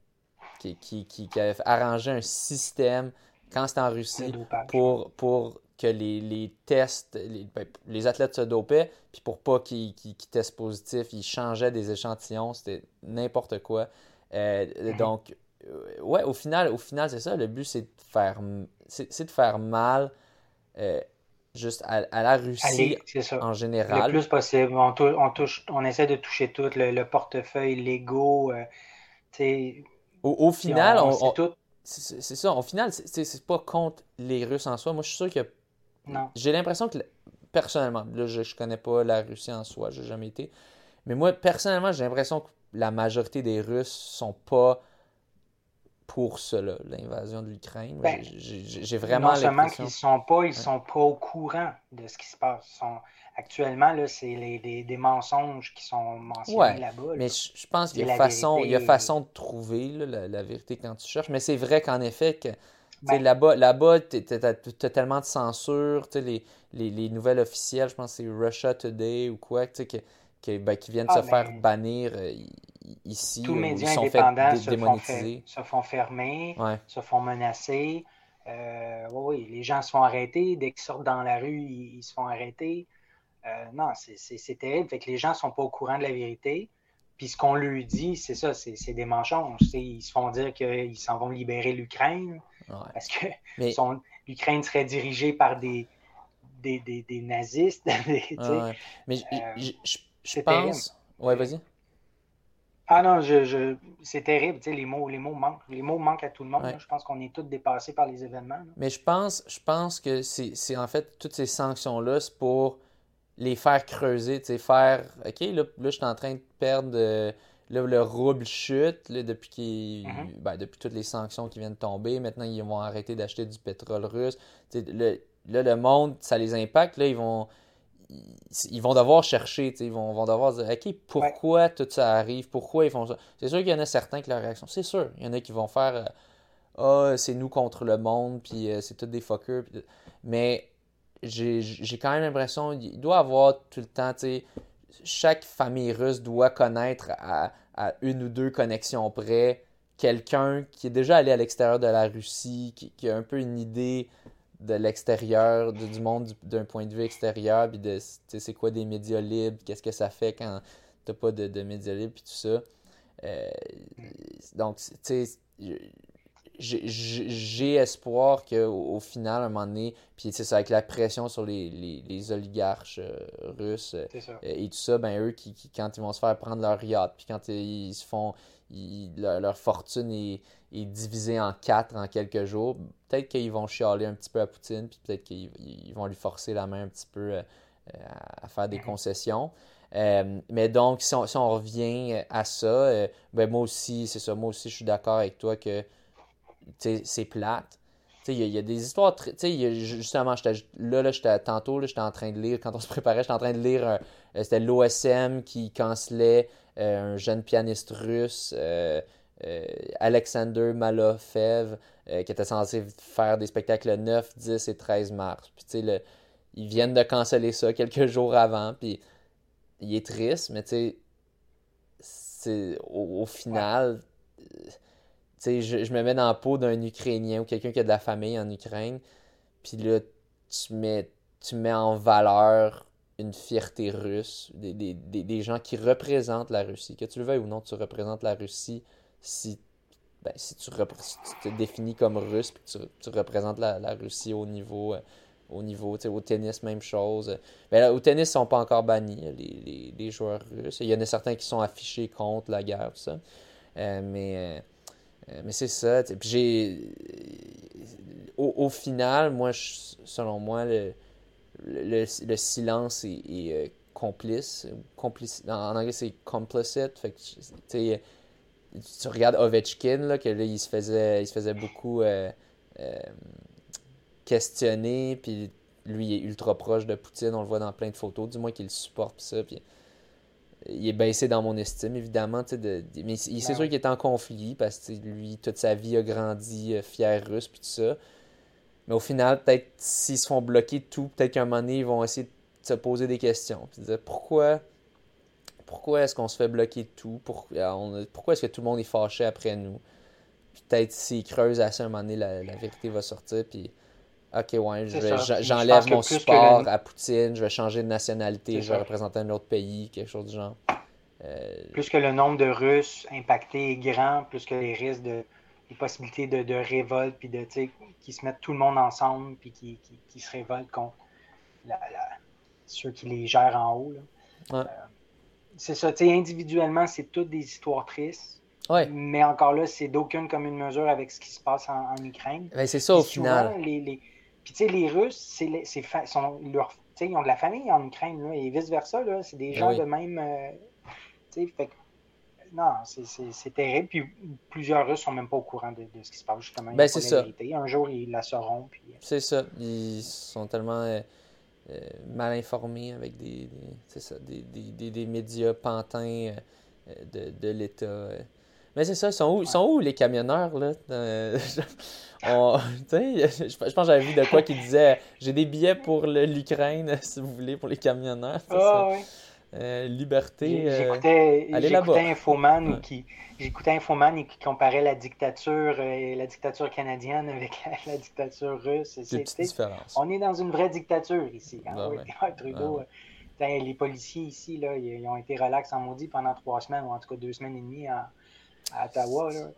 [SPEAKER 1] qui, qui, avait arrangé un système quand c'était en Russie pour, pour que les, les tests, les, ben, les, athlètes se dopaient, puis pour pas qu'ils testent positif, ils changeaient des échantillons, c'était n'importe quoi. Euh, mhm. Donc, euh, ouais, au final, au final c'est ça, le but c'est de faire, c'est de faire mal. Euh, juste à, la Russie en général.
[SPEAKER 2] Le plus possible. On, on, touche, on essaie de toucher tout, le, le portefeuille, l'ego.
[SPEAKER 1] Au, final, on, c'est ça. Au final, c'est pas contre les Russes en soi. Moi, je suis sûr que. J'ai l'impression que personnellement, là, je, je connais pas la Russie en soi, j'ai jamais été. Mais moi, personnellement, j'ai l'impression que la majorité des Russes sont pas pour cela, l'invasion de l'Ukraine.
[SPEAKER 2] Ben,
[SPEAKER 1] j'ai vraiment
[SPEAKER 2] Non seulement qu'ils sont pas, ils sont pas au courant de ce qui se passe. Sont... Actuellement, c'est les, des, des mensonges qui sont mentionnés là-bas.
[SPEAKER 1] Mais je, pense qu'il y, a façon, il y a façon de trouver là, la, vérité quand tu cherches. Mais c'est vrai qu'en effet, que ben là-bas, là-bas tu as, tellement de censure. Les, les, les, nouvelles officielles, je pense que c'est Russia Today ou quoi, que, ben, qui viennent ah, se faire bannir euh, ici.
[SPEAKER 2] Tous les médias indépendants se, font se, font fermer, se font menacer. Euh, oui, les gens se font arrêter. Dès qu'ils sortent dans la rue, ils, se font arrêter. Euh, non, c'est terrible. Fait que les gens ne sont pas au courant de la vérité. Puis ce qu'on lui dit, c'est ça, c'est des mensonges. Ils se font dire qu'ils s'en vont libérer l'Ukraine. Parce que l'Ukraine serait dirigée par des, des, des, nazistes.
[SPEAKER 1] Mais je, pense. Ouais, vas-y.
[SPEAKER 2] Ah non, je, c'est terrible, les mots, les mots manquent. Les mots manquent à tout le monde. Je pense qu'on est tous dépassés par les événements.
[SPEAKER 1] Mais je pense, je pense que c'est en fait toutes ces sanctions-là, c'est pour les faire creuser, faire OK, là, là je suis en train de perdre euh, le rouble chute depuis, mm-hmm. ben, depuis toutes les sanctions qui viennent de tomber. Maintenant, ils vont arrêter d'acheter du pétrole russe. Le, là, le monde, ça les impacte. Là, ils vont ils vont devoir chercher, ils vont, vont devoir dire OK, pourquoi tout ça arrive, pourquoi ils font ça? C'est sûr qu'il y en a certains qui leur réaction, c'est sûr. Il y en a qui vont faire Ah, c'est nous contre le monde, puis euh, c'est tous des fuckers. Mais j'ai quand même l'impression il doit avoir tout le temps, tu sais, chaque famille russe doit connaître à, une ou deux connexions près quelqu'un qui est déjà allé à l'extérieur de la Russie, qui, a un peu une idée de l'extérieur, du monde d'un point de vue extérieur, puis de c'est quoi des médias libres, qu'est-ce que ça fait quand t'as pas de, de, médias libres, puis tout ça. Euh, donc, tu sais, j'ai espoir qu'au au final, à un moment donné, puis c'est ça, avec la pression sur les, les, les oligarches euh, russes euh, et tout ça, ben eux, qui, quand ils vont se faire prendre leur yacht, puis quand ils se font, leur, fortune est, est, divisée en quatre en quelques jours, peut-être qu'ils vont chialer un petit peu à Poutine, puis peut-être qu'ils vont lui forcer la main un petit peu euh, à, faire des concessions. mais donc, si on, si on, revient à ça, ben moi aussi, c'est ça, moi aussi, je suis d'accord avec toi que c'est plate. Il y, a des histoires. justement, là, là j'étais tantôt, j'étais en train de lire, quand on se préparait, j'étais en train de lire. Euh, c'était l'OSM qui cancelait euh, un jeune pianiste russe, euh, Alexander Malofev, qui était censé faire des spectacles le 9, 10 et 13 mars. Puis, le, ils viennent de canceller ça quelques jours avant. Puis, il est triste, mais tu sais, au, au, final je, me mets dans la peau d'un Ukrainien ou quelqu'un qui a de la famille en Ukraine, puis là, tu mets, tu mets en valeur une fierté russe, des, gens qui représentent la Russie. Que tu le veuilles ou non, tu représentes la Russie si, ben, si, tu, te définis comme russe, puis tu, tu représentes la, Russie au niveau... Euh, au niveau, au tennis, même chose. Ben, au tennis, ils sont pas encore bannis, les, les, joueurs russes. Il y en a certains qui sont affichés contre la guerre, tout ça. Euh, mais euh, euh, mais c'est ça. Puis j'ai. Au, final, moi, selon moi, le, le, silence est, euh, complice. complice. En, anglais, c'est complicit. Fait que, tu regardes Ovechkin, là, que là, il se faisait, il se faisait beaucoup euh, questionner. Puis lui, il est ultra proche de Poutine. On le voit dans plein de photos. Du moins qu'il le supporte. Puis ça. Puis il est baissé dans mon estime, évidemment. De, mais c'est sûr qu'il est en conflit parce que lui, toute sa vie a grandi euh, fier russe puis tout ça. Mais au final, peut-être s'ils se font bloquer tout, peut-être qu'à un moment donné, ils vont essayer de se poser des questions. Puis dire pourquoi, pourquoi est-ce qu'on se fait bloquer tout? Euh, pourquoi est-ce que tout le monde est fâché après nous? Peut-être s'ils creusent assez, à un moment donné, la, la vérité va sortir. Puis OK, ouais, j'enlève mon support à Poutine, je vais changer de nationalité, je vais représenter un autre pays, quelque chose du genre.
[SPEAKER 2] Euh, plus que le nombre de Russes impactés est grand, plus que les risques de les possibilités de, de révolte, puis de qui se mettent tout le monde ensemble, puis qui, qui, se révoltent contre la, ceux qui les gèrent en haut. Euh, c'est ça, tu sais, individuellement, c'est toutes des histoires tristes. Mais encore là, c'est d'aucune commune mesure avec ce qui se passe en, Ukraine.
[SPEAKER 1] Ben, c'est ça au final.
[SPEAKER 2] Les, puis, tu sais, les Russes, c'est, leur ils ont de la famille en Ukraine, là, et vice-versa. C'est des ben gens de même. fait non, c'est terrible. Puis plusieurs Russes sont même pas au courant de, ce qui se passe, justement.
[SPEAKER 1] Ben, c'est ça.
[SPEAKER 2] Un jour, ils la sauront. Puis... Euh,
[SPEAKER 1] c'est ça. Ils sont tellement euh, euh, mal informés avec des, ça, des, des, des, médias pantins de, de l'État. Mais c'est ça, ils sont où, sont où les camionneurs, là? On, je pense que j'avais vu de quoi qui disait j'ai des billets pour l'Ukraine, si vous voulez, pour les camionneurs.
[SPEAKER 2] Ah, oui.
[SPEAKER 1] Euh, liberté.
[SPEAKER 2] Euh, j'écoutais Infoman qui j'écoutais Infoman qui comparait la dictature euh, la dictature canadienne avec la, dictature russe. On est dans une vraie dictature ici. Hein, les policiers ici, là, ils, ont été relax en maudit pendant trois semaines, ou en tout cas deux semaines et demie à, Ottawa. Là.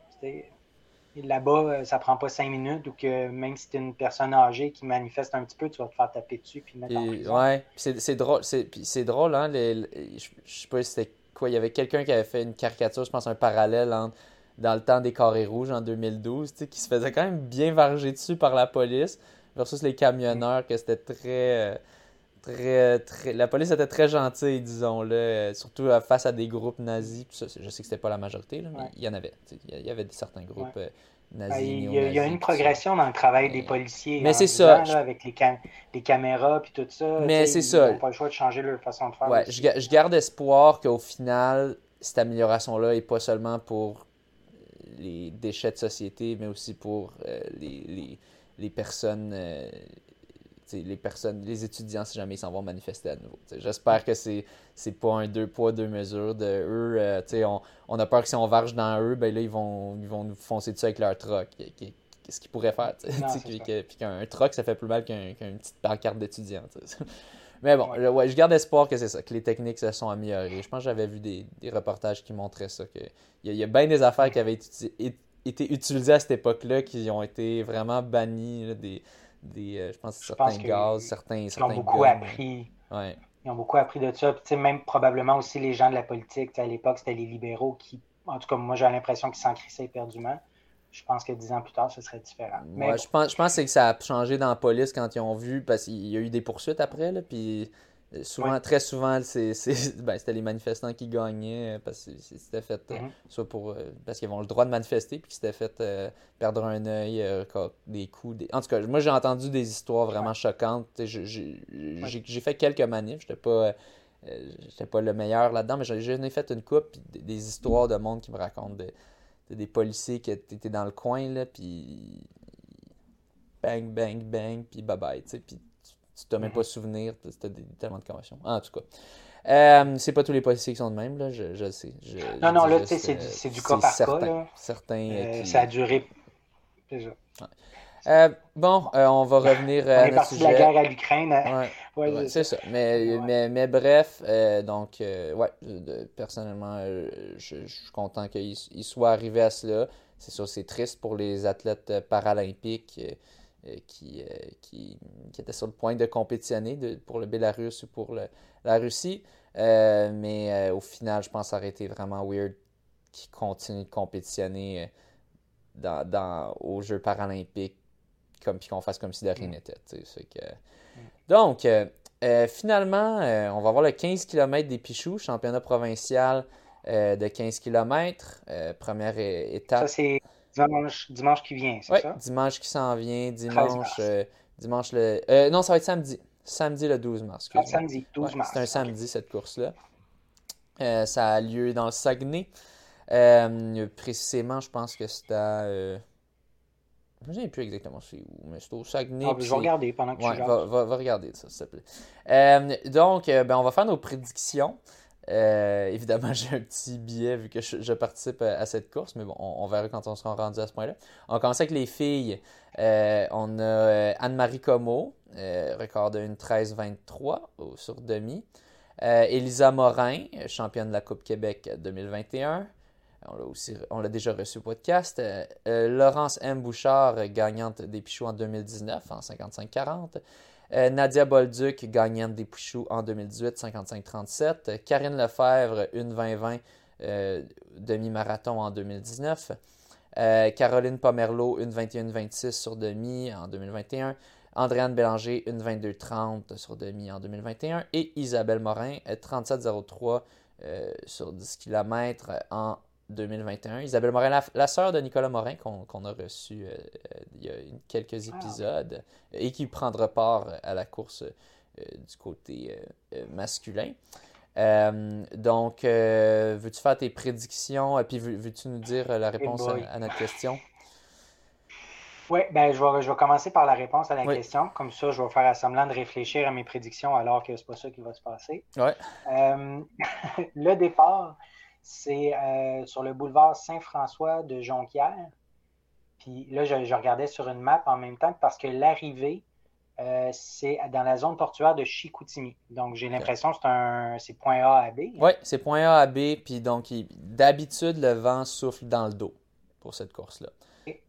[SPEAKER 2] Là-bas, euh, ça prend pas cinq minutes ou que même si tu es une personne âgée qui manifeste un petit peu, tu vas te faire taper dessus puis mettre en prison.
[SPEAKER 1] Ouais, c'est drôle, c'est drôle, hein, je sais pas si c'était quoi, il y avait quelqu'un qui avait fait une caricature, je pense un parallèle entre dans le temps des carrés rouges en 2012, qui se faisait quand même bien varger dessus par la police versus les camionneurs, que c'était très... Euh, très, très, la police était très gentille, disons-le, euh, surtout face à des groupes nazis. je sais que c'était pas la majorité, mais il y en avait. Il y avait certains groupes euh, nazis.
[SPEAKER 2] Il y, a, une progression dans le travail des policiers.
[SPEAKER 1] Mais c'est ça.
[SPEAKER 2] avec les, les caméras et tout ça.
[SPEAKER 1] Mais c'est ça.
[SPEAKER 2] Ils n'ont pas le choix de changer leur façon de faire.
[SPEAKER 1] Ouais, je, garde espoir qu'au final, cette amélioration-là n'est pas seulement pour les déchets de société, mais aussi pour euh, les, les, les, personnes les personnes, les étudiants, si jamais ils s'en vont manifester à nouveau. J'espère que c'est c'est pas un deux poids, deux mesures de eux. Euh, on, on, a peur que si on varge dans eux, ben là, ils vont, ils vont nous foncer dessus avec leur truck. Qu'est-ce qu'ils pourraient faire? Puis qu'un truck, ça fait plus mal qu'une petite pancarte d'étudiant. Mais bon, ouais, je garde espoir que c'est ça, que les techniques se sont améliorées. Je pense que j'avais vu des, des, reportages qui montraient ça. Que il, y a, bien des affaires qui avaient été, été utilisées à cette époque-là qui ont été vraiment bannies. des, des, euh, je pense, certains gaz, certains,
[SPEAKER 2] ils ont beaucoup appris. Ils ont beaucoup appris de ça. Puis, même probablement aussi les gens de la politique. À l'époque, c'était les libéraux qui, en tout cas, moi, j'ai l'impression qu'ils s'en crissaient éperdument. Je pense que dix ans plus tard, ce serait différent.
[SPEAKER 1] Mais je pense, je pense que ça a changé dans la police quand ils ont vu, parce qu'il y a eu des poursuites après, là, puis Souvent, Très souvent, ben, c'était les manifestants qui gagnaient euh, parce que c'était fait euh, mhm. soit pour euh, parce qu'ils ont le droit de manifester puis qu'ils s'étaient fait perdre un œil, des coups. En tout cas, moi j'ai entendu des histoires vraiment choquantes. J'ai fait quelques manifs, j'étais pas j'étais pas le meilleur là-dedans, mais j'en ai fait une coupe des, histoires de monde qui me racontent des policiers qui étaient dans le coin là puis bang bang bang puis bye bye, puis tu t'as même pas souvenir, c'était tellement de commotion. en tout cas. Euh, c'est pas tous les policiers qui sont de même, là, je, je sais.
[SPEAKER 2] non, non, là, tu sais, c'est du, cas par certains, cas. Là.
[SPEAKER 1] Certains
[SPEAKER 2] euh, Ça a duré.
[SPEAKER 1] Euh, bon, on va revenir à
[SPEAKER 2] notre sujet. de la guerre à l'Ukraine.
[SPEAKER 1] Hein. Ouais, c'est ça. Mais, mais, mais, bref, donc, ouais, personnellement, je, suis content qu'il soit arrivé à cela. C'est sûr, c'est triste pour les athlètes paralympiques euh, qui, euh, qui, qui, était sur le point de compétitionner pour le Bélarus ou pour la Russie. Euh, mais au final, je pense que ça aurait été vraiment weird qu'il continue de compétitionner dans, dans, aux Jeux paralympiques comme puis qu'on fasse comme si de rien mm. n'était. Que... Mm. Donc, finalement, on va voir le 15 km des Pichoux, championnat provincial de 15 km. première étape.
[SPEAKER 2] Ça, c'est Dimanche, dimanche qui vient, c'est ça?
[SPEAKER 1] dimanche qui s'en vient, dimanche, euh, dimanche le... Euh, non, ça va être samedi. Samedi le 12 mars.
[SPEAKER 2] Ah, samedi, 12 mars.
[SPEAKER 1] C'est un samedi, cette course-là. Euh, ça a lieu dans le Saguenay. précisément, je pense que c'est à... Je ne sais plus exactement c'est où, mais c'est au Saguenay.
[SPEAKER 2] Ah, je vais regarder pendant que
[SPEAKER 1] ouais, tu va, va, va, regarder ça, s'il te plaît. donc, ben, on va faire nos prédictions. Euh, évidemment, j'ai un petit billet vu que je, participe à, cette course, mais bon, on, verra quand on sera rendu à ce point-là. On commence avec les filles. Euh, on a euh, Anne-Marie Como, record de 1.13.23 sur demi. Elisa Morin, championne de la Coupe Québec 2021. On l'a, aussi, on l'a déjà reçu au podcast. Laurence M. Bouchard, gagnante des Pichoux en 2019 en 55-40. Euh, Nadia Bolduc, gagnante des Pouchous en 2018, 55-37. Karine Lefebvre, 1-20-20, euh, demi-marathon en 2019. Euh, Caroline Pomerleau, 1-21-26 sur demi en 2021. Andréane Bélanger, une 22-30 sur demi en 2021. Et Isabelle Morin, 37-03 sur 10 km en 2021. Isabelle Morin, la, sœur de Nicolas Morin, qu'on a reçu il y a quelques ah, épisodes, et qui prendra part à la course du côté masculin. Euh, donc, euh, veux-tu faire tes prédictions? Et puis veux-tu nous dire la réponse à, notre question?
[SPEAKER 2] Oui, ben, je, vais, je vais commencer par la réponse à la question. Comme ça, je vais faire semblant de réfléchir à mes prédictions alors que c'est pas ça qui va se passer.
[SPEAKER 1] Ouais.
[SPEAKER 2] Euh, le départ, c'est sur le boulevard Saint-François de Jonquière. Puis là, je, je, regardais sur une map en même temps parce que l'arrivée euh, c'est dans la zone portuaire de Chicoutimi. Donc, j'ai l'impression que c'est un c'est point A à B. Hein.
[SPEAKER 1] Oui, c'est point A à B. Puis donc, d'habitude, le vent souffle dans le dos pour cette course-là.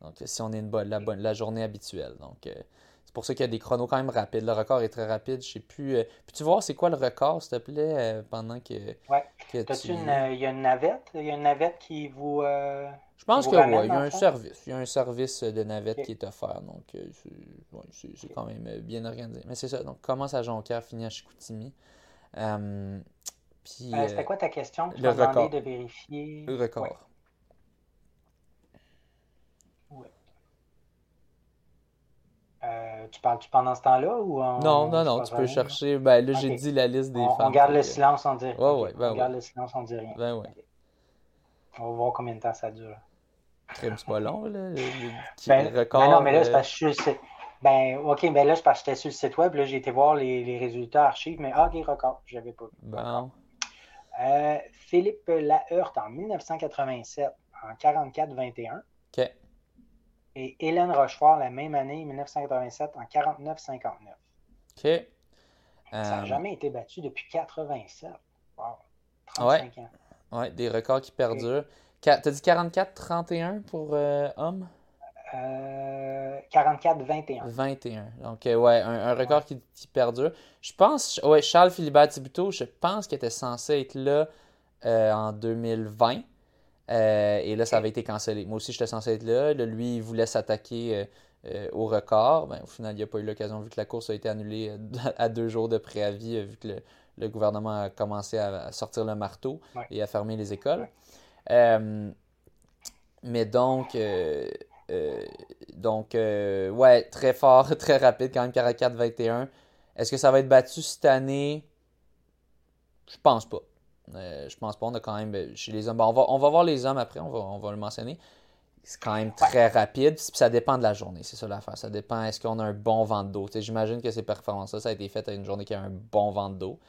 [SPEAKER 1] Donc, si on est une bonne, la, bonne, la journée habituelle. Donc, euh, pour ça qu'il y a des chronos quand même rapides. Le record est très rapide. Je sais plus. Euh, puis tu vois, c'est quoi le record, s'il te plaît, pendant que.
[SPEAKER 2] Oui. il y a une navette? Il y a une navette qui vous.
[SPEAKER 1] Je pense que oui, il y a un service. Il y a un service de navette qui est offert. Donc, euh, c'est quand même euh, bien organisé. Mais c'est ça. Donc, commence à Jonquière, finit à Chicoutimi.
[SPEAKER 2] Euh, C'était quoi ta question? Tu le record. de vérifier.
[SPEAKER 1] Le record.
[SPEAKER 2] Tu parles-tu pendant ce temps-là ou
[SPEAKER 1] Non, non, non, tu peux chercher. Ben, là, j'ai dit la liste des
[SPEAKER 2] on,
[SPEAKER 1] femmes.
[SPEAKER 2] On garde le silence, on dit.
[SPEAKER 1] Ouais, ouais, ben
[SPEAKER 2] on garde le silence, on dit rien.
[SPEAKER 1] Ben, ouais.
[SPEAKER 2] On va voir combien de temps ça dure.
[SPEAKER 1] C'est pas long, là. Le,
[SPEAKER 2] ben, ben non, mais là, c'est parce que je suis Ben, ok, ben là, c'est parce que j'étais sur le site web, là, j'ai été voir les, les, résultats archives, mais ah, ok, record, j'avais pas vu.
[SPEAKER 1] Bon.
[SPEAKER 2] Euh, Philippe Laheurte en 1987, en 44-21.
[SPEAKER 1] OK.
[SPEAKER 2] Et Hélène Rochefort la même année, 1987, en 49-59.
[SPEAKER 1] OK.
[SPEAKER 2] Ça n'a euh, jamais été battu depuis 87. Wow.
[SPEAKER 1] 35 ans. Ouais, des records qui perdurent. T'as dit 44-31 pour euh, hommes?
[SPEAKER 2] Euh, 44-21.
[SPEAKER 1] 21. Donc, euh, ouais, un, record qui, perdure. Je pense, ouais, Charles Philibert Thibuteau, je pense qu'il était censé être là euh, en 2020. Et là, ça avait été cancellé. Moi aussi, j'étais censé être là. lui, il voulait s'attaquer au record. Ben, au final, il n'a pas eu l'occasion vu que la course a été annulée à deux jours de préavis, vu que le, le gouvernement a commencé à sortir le marteau et à fermer les écoles. Euh, mais donc, euh, euh, donc ouais, très fort, très rapide, quand même 44-21. Est-ce que ça va être battu cette année? Je pense pas. Je pense pas. On a quand même chez les hommes. on, va, on va voir les hommes après, on va, on va le mentionner. C'est quand même très rapide, puis ça dépend de la journée, c'est ça l'affaire. Ça dépend, est-ce qu'on a un bon vent d'eau? J'imagine que ces performances-là, ça a été fait à une journée qui a un bon vent d'eau.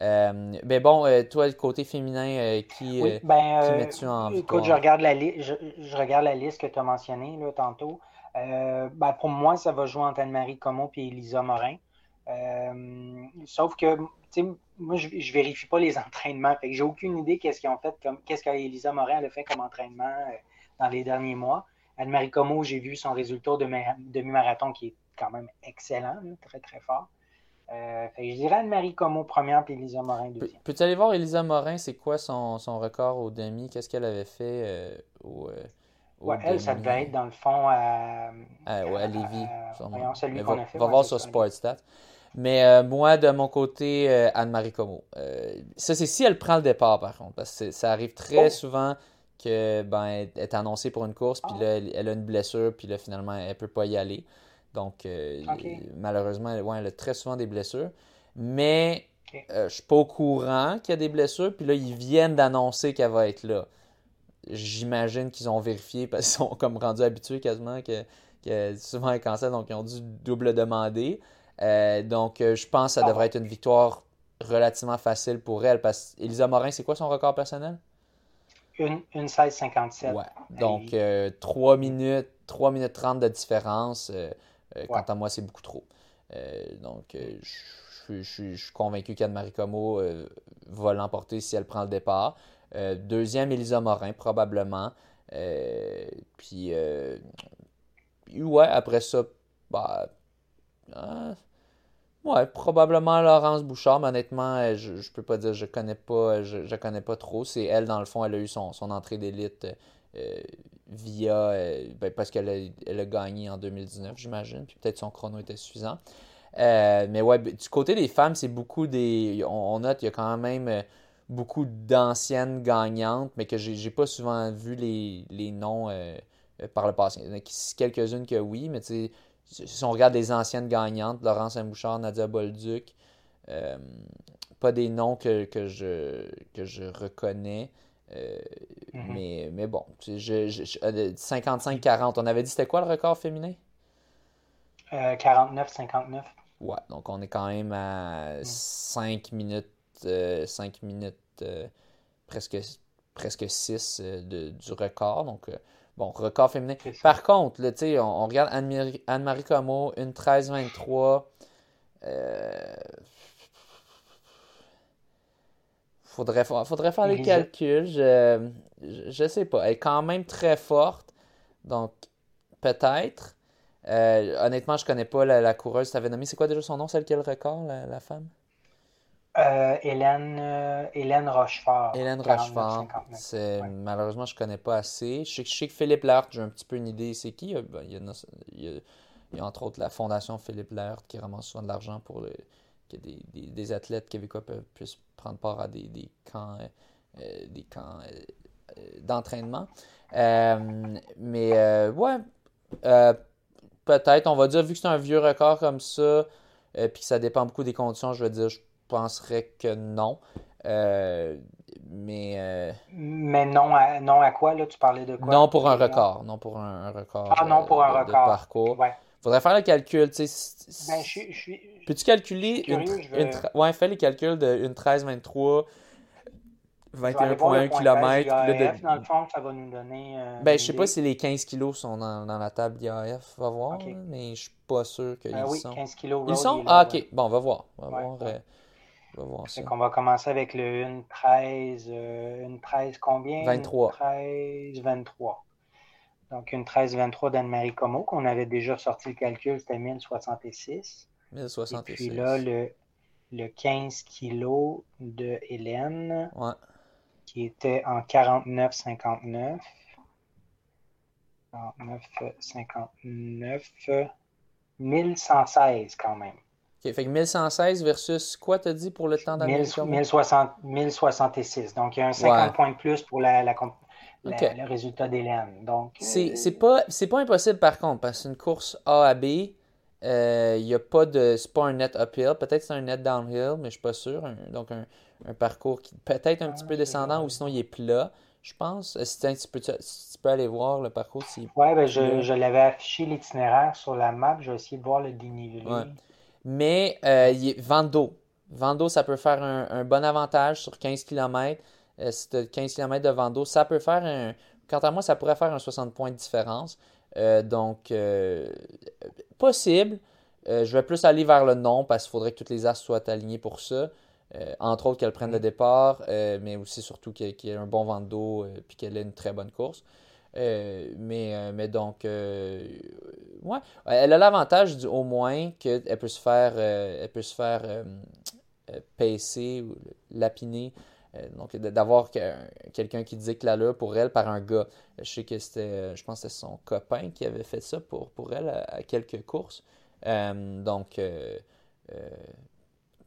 [SPEAKER 1] Euh, mais bon, euh, toi, le côté féminin, euh, qui,
[SPEAKER 2] ben, mets-tu en Écoute, je regarde, la je, regarde la liste que tu as mentionnée là, tantôt. Ben, pour moi, ça va jouer entre Anne-Marie Comeau et Elisa Morin. sauf que, moi, je, ne vérifie pas les entraînements. Fait que j'ai aucune idée qu'est-ce qu'ils ont fait, comme qu'est-ce qu'Elisa Morin a fait comme entraînement dans les derniers mois. Anne-Marie Comeau, j'ai vu son résultat de demi-marathon qui est quand même excellent, très, très fort. Euh, je dirais Anne-Marie Como première puis Elisa Morin deuxième.
[SPEAKER 1] Peux-tu aller voir Elisa Morin, c'est quoi son, son, record au demi? Qu'est-ce qu'elle avait fait euh, au, euh,
[SPEAKER 2] ouais, elle, ça devait être dans le fond à.
[SPEAKER 1] à, à Lévis.
[SPEAKER 2] Voyons, celui qu'on a fait.
[SPEAKER 1] va voir sur Sportstat. Mais moi, de mon côté, Anne-Marie Como. ça, c'est si elle prend le départ, par contre. Parce que ça arrive très oh! souvent que ben, est annoncée pour une course, puis ah! là, elle, a une blessure, puis là, finalement, elle ne peut pas y aller. Donc, euh, malheureusement, elle, a très souvent des blessures. Mais je ne euh, suis pas au courant qu'il y a des blessures. Puis là, ils viennent d'annoncer qu'elle va être là. J'imagine qu'ils ont vérifié parce qu'ils sont comme rendus habitués quasiment que, que souvent un cancer. Donc, ils ont dû double demander. Euh, donc, je pense que ça devrait être une victoire relativement facile pour elle. Parce Elisa Morin, c'est quoi son record personnel?
[SPEAKER 2] Une, une 16,57.
[SPEAKER 1] Ouais. Donc, 3 minutes, 3 minutes 30 de différence. Euh, quant à moi, c'est beaucoup trop. Euh, donc, euh, je, suis convaincu qu'Anne-Marie Como va l'emporter si elle prend le départ. deuxième, Elisa Morin, probablement. puis, ouais, après ça, bah, ouais, probablement Laurence Bouchard, mais honnêtement, je, ne peux pas dire, je connais pas, je, connais pas trop. C'est elle, dans le fond, elle a eu son, son entrée d'élite via. Ben, parce qu'elle a, elle a gagné en 2019, j'imagine. Puis peut-être son chrono était suffisant. mais ouais, du côté des femmes, c'est beaucoup des. On, note, il y a quand même beaucoup d'anciennes gagnantes, mais que j'ai pas souvent vu les, les noms par le passé. Il y en a quelques-unes que oui, mais tu sais si on regarde les anciennes gagnantes, Laurence Saint-Bouchard, Nadia Bolduc, euh, pas des noms que, je, que je reconnais. Euh, mhm. mais, mais bon, 55-40. Euh, on avait dit c'était quoi le record féminin?
[SPEAKER 2] 49-59.
[SPEAKER 1] Ouais, donc on est quand même à 5 minutes, 5 minutes, presque, presque 6 du record. Donc Bon, record féminin. Par contre, là, on, on regarde Anne-Marie Como, une 13-23. Euh... Faudrait, faudrait faire les calculs. Je, je, sais pas. Elle est quand même très forte. Donc, peut-être. Euh, honnêtement, je connais pas la, la coureuse. Tu avais nommé, c'est quoi déjà son nom, celle qui a le record, la femme?
[SPEAKER 2] Euh, Hélène, euh, Hélène Rochefort.
[SPEAKER 1] Hélène Rochefort. Malheureusement, je ne connais pas assez. Je sais, que Philippe Laird, j'ai un petit peu une idée, c'est qui. Euh, ben, il, y a, entre autres la Fondation Philippe Laird qui ramasse souvent de l'argent pour le, que des, des, athlètes québécois puissent prendre part à des, des camps, des camps d'entraînement. mais ouais, peut-être, on va dire, vu que c'est un vieux record comme ça, puis que ça dépend beaucoup des conditions, je vais dire, penserais que non. Euh, mais. Euh,
[SPEAKER 2] mais non à, non à quoi, là? Tu parlais de quoi?
[SPEAKER 1] Non pour un record. Non pour un, record.
[SPEAKER 2] Ah non pour un record. De
[SPEAKER 1] parcours.
[SPEAKER 2] Ouais.
[SPEAKER 1] Faudrait faire le calcul. Tu
[SPEAKER 2] sais, ben, je.
[SPEAKER 1] Peux-tu calculer une, Ouais, fais les calculs de 13-23. 21,1 km.
[SPEAKER 2] Dans le fond, ça va nous donner. Euh,
[SPEAKER 1] ben, je sais pas si les 15 kg sont dans, dans, la table d'IAF. Va voir. mais je suis pas sûr qu'ils
[SPEAKER 2] ben, oui,
[SPEAKER 1] sont.
[SPEAKER 2] 15 kg.
[SPEAKER 1] Ils sont? Ah, ok. Bon, on va voir. On va voir.
[SPEAKER 2] On va commencer avec le 1 13, euh, une 13 combien?
[SPEAKER 1] 23.
[SPEAKER 2] 13, 23. Donc une 13, 23 d'Anne-Marie Como, qu'on avait déjà sorti le calcul, c'était 1066.
[SPEAKER 1] 1066. Et
[SPEAKER 2] puis là, le, le 15 kg de Hélène, qui était en 49, 59. 49, 59. 1116 quand même.
[SPEAKER 1] OK, fait que 1116 versus quoi t'as dit pour le temps d'Amérique?
[SPEAKER 2] 1066. Donc, il y a un 50 points de plus pour la, le résultat d'Hélène. Donc,
[SPEAKER 1] c'est, euh, pas, pas impossible par contre, parce qu'une course A à B, euh, il y a pas de. C'est pas un net uphill, peut-être c'est un net downhill, mais je suis pas sûr. donc un, parcours qui peut-être un petit peu descendant ou sinon il est plat, je pense. Euh, si, tu, peux, tu peux aller voir le parcours.
[SPEAKER 2] Oui, ben je, je l'avais affiché l'itinéraire sur la map, je vais essayer de voir le dénivelé.
[SPEAKER 1] Mais euh, Vando. Vando, ça peut faire un, bon avantage sur 15 km. Euh, si tu as 15 km de Vando, ça peut faire un. Quant à moi, ça pourrait faire un 60 points de différence. Euh, donc, euh, possible. je vais plus aller vers le non parce qu'il faudrait que toutes les as soient alignées pour ça. entre autres, qu'elle prenne le mm. départ, mais aussi surtout qu'il y ait un bon Vando et qu'elle ait une très bonne course. Euh, mais, euh, mais donc, euh, ouais, elle a l'avantage au moins qu'elle peut se faire, elle peut se faire pacer ou lapiner. donc, d'avoir quelqu'un qui dit que là pour elle par un gars. Je sais que c'était, je pense que c'était son copain qui avait fait ça pour, pour elle à, quelques courses. donc,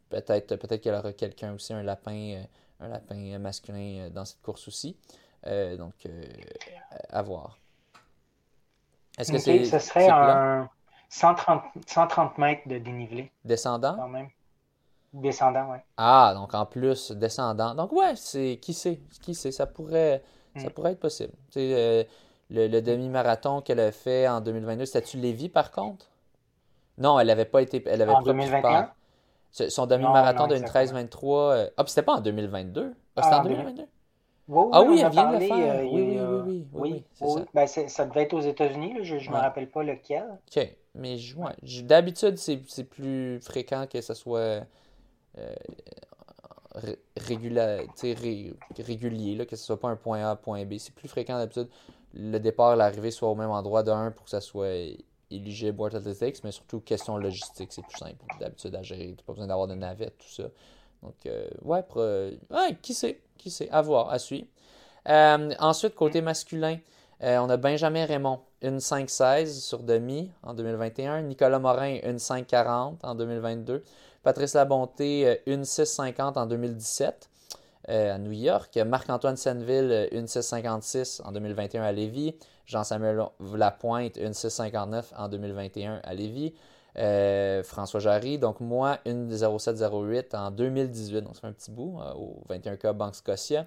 [SPEAKER 1] peut-être peut-être qu'elle aura quelqu'un aussi, un lapin, un lapin masculin dans cette course aussi. Euh, donc, euh, à voir.
[SPEAKER 2] Est-ce que c'est. Ce serait un 130, 130 mètres de dénivelé.
[SPEAKER 1] Descendant?
[SPEAKER 2] Quand même. Descendant, oui.
[SPEAKER 1] Ah, donc en plus, descendant. Donc, ouais, c'est. Qui sait Qui sait Ça pourrait, ça mm. pourrait être possible. Tu sais, euh, le, demi-marathon qu'elle a fait en 2022, c'était-tu Lévis par contre? Non, elle n'avait pas été. Elle avait
[SPEAKER 2] en 2021
[SPEAKER 1] Son demi-marathon d'une 13-23. Ah, puis c'était pas en 2022 ah, C'était en 2022 ah oui, elle vient de le faire. oui, oui, oui, oui, oui,
[SPEAKER 2] Ben, ça devait être aux États-Unis, je ne me rappelle pas lequel.
[SPEAKER 1] OK. Mais d'habitude, c'est plus fréquent que ce soit euh, régulier, là, que ce soit pas un point A, un point B. C'est plus fréquent d'habitude le départ et l'arrivée soit au même endroit d'un pour que ça soit éligible World Athletics, mais surtout question logistique, c'est plus simple d'habitude à gérer. Tu n'as pas besoin d'avoir de navette, tout ça. Donc, euh, ouais, ouais, qui sait, qui sait, à voir, à suivre. Euh, ensuite, côté masculin, on a Benjamin Raymond, une 5-16 sur demi en 2021. Nicolas Morin, une 5-40 en 2022. Patrice Labonté, une 6-50 en 2017 à New York. Marc-Antoine Senneville, une 6-56 en 2021 à Lévis. Jean-Samuel Lapointe, une 6,59 en 2021 à Lévis. Euh, François Jarry, donc moi, une 0708 en 2018, donc ça fait un petit bout, euh, au 21K Banque Scotia.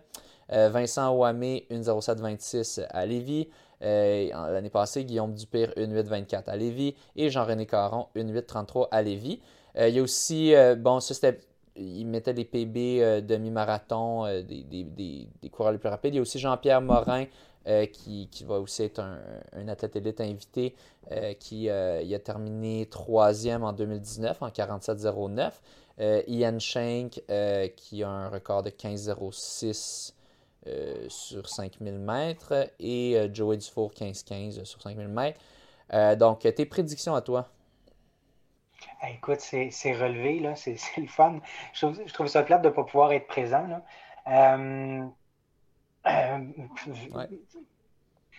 [SPEAKER 1] Euh, Vincent Ouamé, une 0726 à Lévis. L'année passée, Guillaume Dupire, une 824 à Lévis. Et Jean-René Caron, une 833 à Lévis. il y a aussi, bon, ça c'était il mettait des PB demi-marathon, des, des, des, coureurs les plus rapides. Il y a aussi Jean-Pierre Morin, euh, qui, va aussi être un, athlète élite invité, euh, qui euh, a terminé troisième en 2019 en 47,09. Ian Shank, qui a un record de 15,06 sur 5000 mètres, et Joey Dufour, 15,15 sur 5000 mètres. donc, tes prédictions à toi?
[SPEAKER 2] Écoute, c'est relevé, c'est le fun. Je trouve, ça plate de ne pas pouvoir être présent.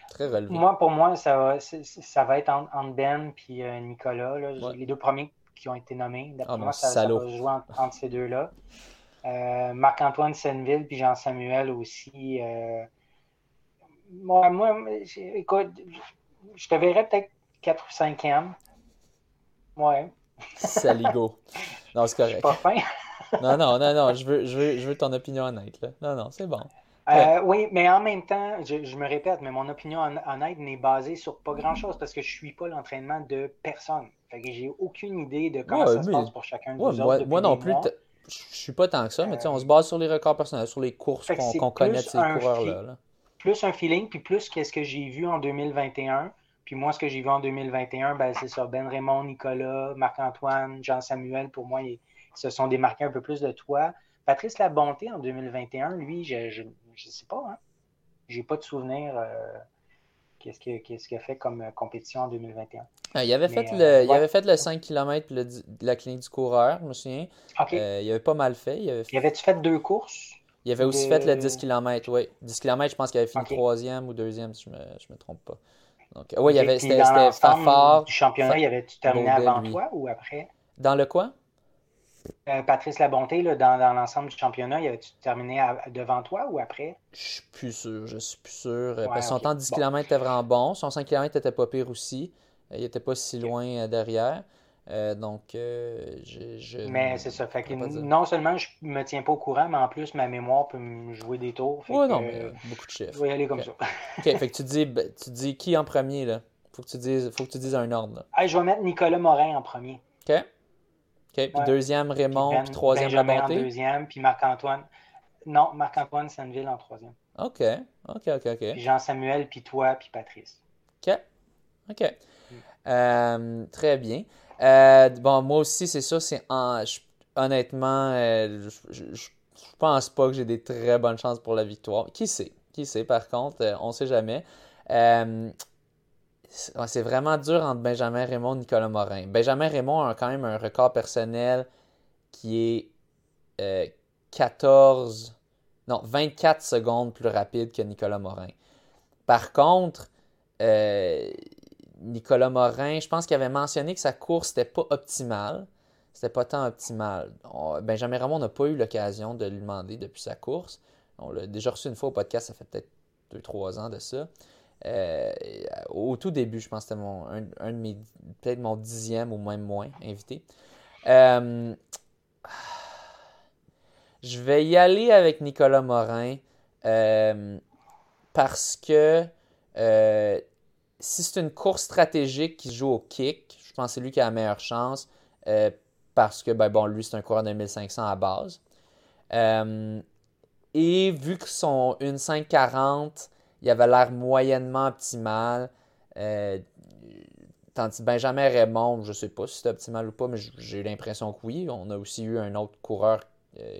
[SPEAKER 1] Très relevé.
[SPEAKER 2] Moi, pour moi, ça va, ça va être entre Ben et euh, Nicolas. Les deux premiers qui ont été nommés. D'après ah, moi, ça, va jouer entre, ces deux-là. Euh, Marc-Antoine Senneville puis Jean-Samuel aussi. Moi, moi, écoute, je te verrais peut-être 4 ou 5e. Ouais.
[SPEAKER 1] Saligo. Non, c'est correct.
[SPEAKER 2] pas fin.
[SPEAKER 1] non, non, non, non, je veux, je veux, je veux ton opinion honnête. Là. Non, non, c'est bon.
[SPEAKER 2] Euh, oui, mais en même temps, je, me répète, mais mon opinion honnête n'est basée sur pas grand-chose parce que je ne suis pas l'entraînement de personne. Fait que j'ai aucune idée de comment ça se passe pour chacun de
[SPEAKER 1] ouais,
[SPEAKER 2] moi,
[SPEAKER 1] moi non plus, je suis pas tant que ça, mais on se base sur les records personnels, sur les courses qu'on connaît de ces coureurs-là.
[SPEAKER 2] Plus un feeling, puis plus qu'est-ce que j'ai vu en 2021. Puis moi, ce que j'ai vu en 2021, ben, c'est ça. Ben Raymond, Nicolas, Marc-Antoine, Jean-Samuel, pour moi, ils se sont démarqués un peu plus de toi. Patrice Labonté en 2021, lui, je je sais pas. Hein? J'ai pas de souvenir euh, qu'est-ce qu'il a fait comme euh, compétition en 2021.
[SPEAKER 1] Ah, il, avait fait le, il avait fait le 5 km de la clinique du coureur, je me souviens. Euh, il avait pas mal fait. Il avait,
[SPEAKER 2] avait-tu fait deux courses?
[SPEAKER 1] Il avait aussi fait le 10 km, oui. 10 km, je pense qu'il avait fini troisième ou deuxième, si je me, me trompe pas. Donc, oui, il y avait, c'était,
[SPEAKER 2] fort. Du championnat, il avait-tu terminé avant toi ou après?
[SPEAKER 1] Dans le quoi?
[SPEAKER 2] Euh, Patrice Labonté, là, dans, dans l'ensemble du championnat, il avait-tu terminé devant toi ou après?
[SPEAKER 1] Je suis plus sûr, je suis plus sûr. parce son temps de 10 km était vraiment bon. Son 5 km était pas pire aussi. Il était pas si loin euh, derrière. Euh, donc, je,
[SPEAKER 2] Mais c'est ça. Fait que non seulement je me tiens pas au courant, mais en plus, ma mémoire peut me jouer des tours.
[SPEAKER 1] Oui, non, mais beaucoup de chiffres.
[SPEAKER 2] Je vais y aller comme ça.
[SPEAKER 1] OK, fait que tu dis, ben, tu dis qui en premier, là? Faut que tu dises, faut que tu dises un ordre.
[SPEAKER 2] je vais mettre Nicolas Morin en premier.
[SPEAKER 1] OK. Puis deuxième, Raymond. Puis, ben, troisième, Benjamin
[SPEAKER 2] en deuxième. Puis Marc-Antoine. Non, Marc-Antoine Senneville en troisième.
[SPEAKER 1] OK. OK, OK, OK.
[SPEAKER 2] Puis Jean-Samuel, puis toi, puis Patrice.
[SPEAKER 1] OK. OK. Mm. Euh, très bien. Euh, bon, moi aussi, c'est ça. C'est en, honnêtement, euh, je, je, pense pas que j'ai des très bonnes chances pour la victoire. Qui sait? Qui sait? Par contre, on sait jamais c'est vraiment dur entre Benjamin Raymond et Nicolas Morin. Benjamin Raymond a quand même un record personnel qui est 14, euh, non, 24 secondes plus rapide que Nicolas Morin. Par contre, euh, Nicolas Morin, je pense qu'il avait mentionné que sa course n'était pas optimale. C'était pas tant optimal. Benjamin Raymond n'a pas eu l'occasion de lui demander depuis sa course. On l'a déjà reçu une fois au podcast, ça fait peut-être 2-3 ans de ça. Euh, au tout début, je pense que c'était un, de mes, peut-être mon dixième ou même moins invité. Euh, je vais y aller avec Nicolas Morin euh, parce que si c'est une course stratégique qui joue au kick, je pense que c'est lui qui a la meilleure chance parce que, ben, bon, lui, c'est un coureur de 1500 à base. et vu que son 1.540 il avait l'air moyennement optimal. Euh, tandis Benjamin Raymond, je ne sais pas si c'est optimal ou pas, mais j'ai l'impression que oui. On a aussi eu un autre coureur, euh,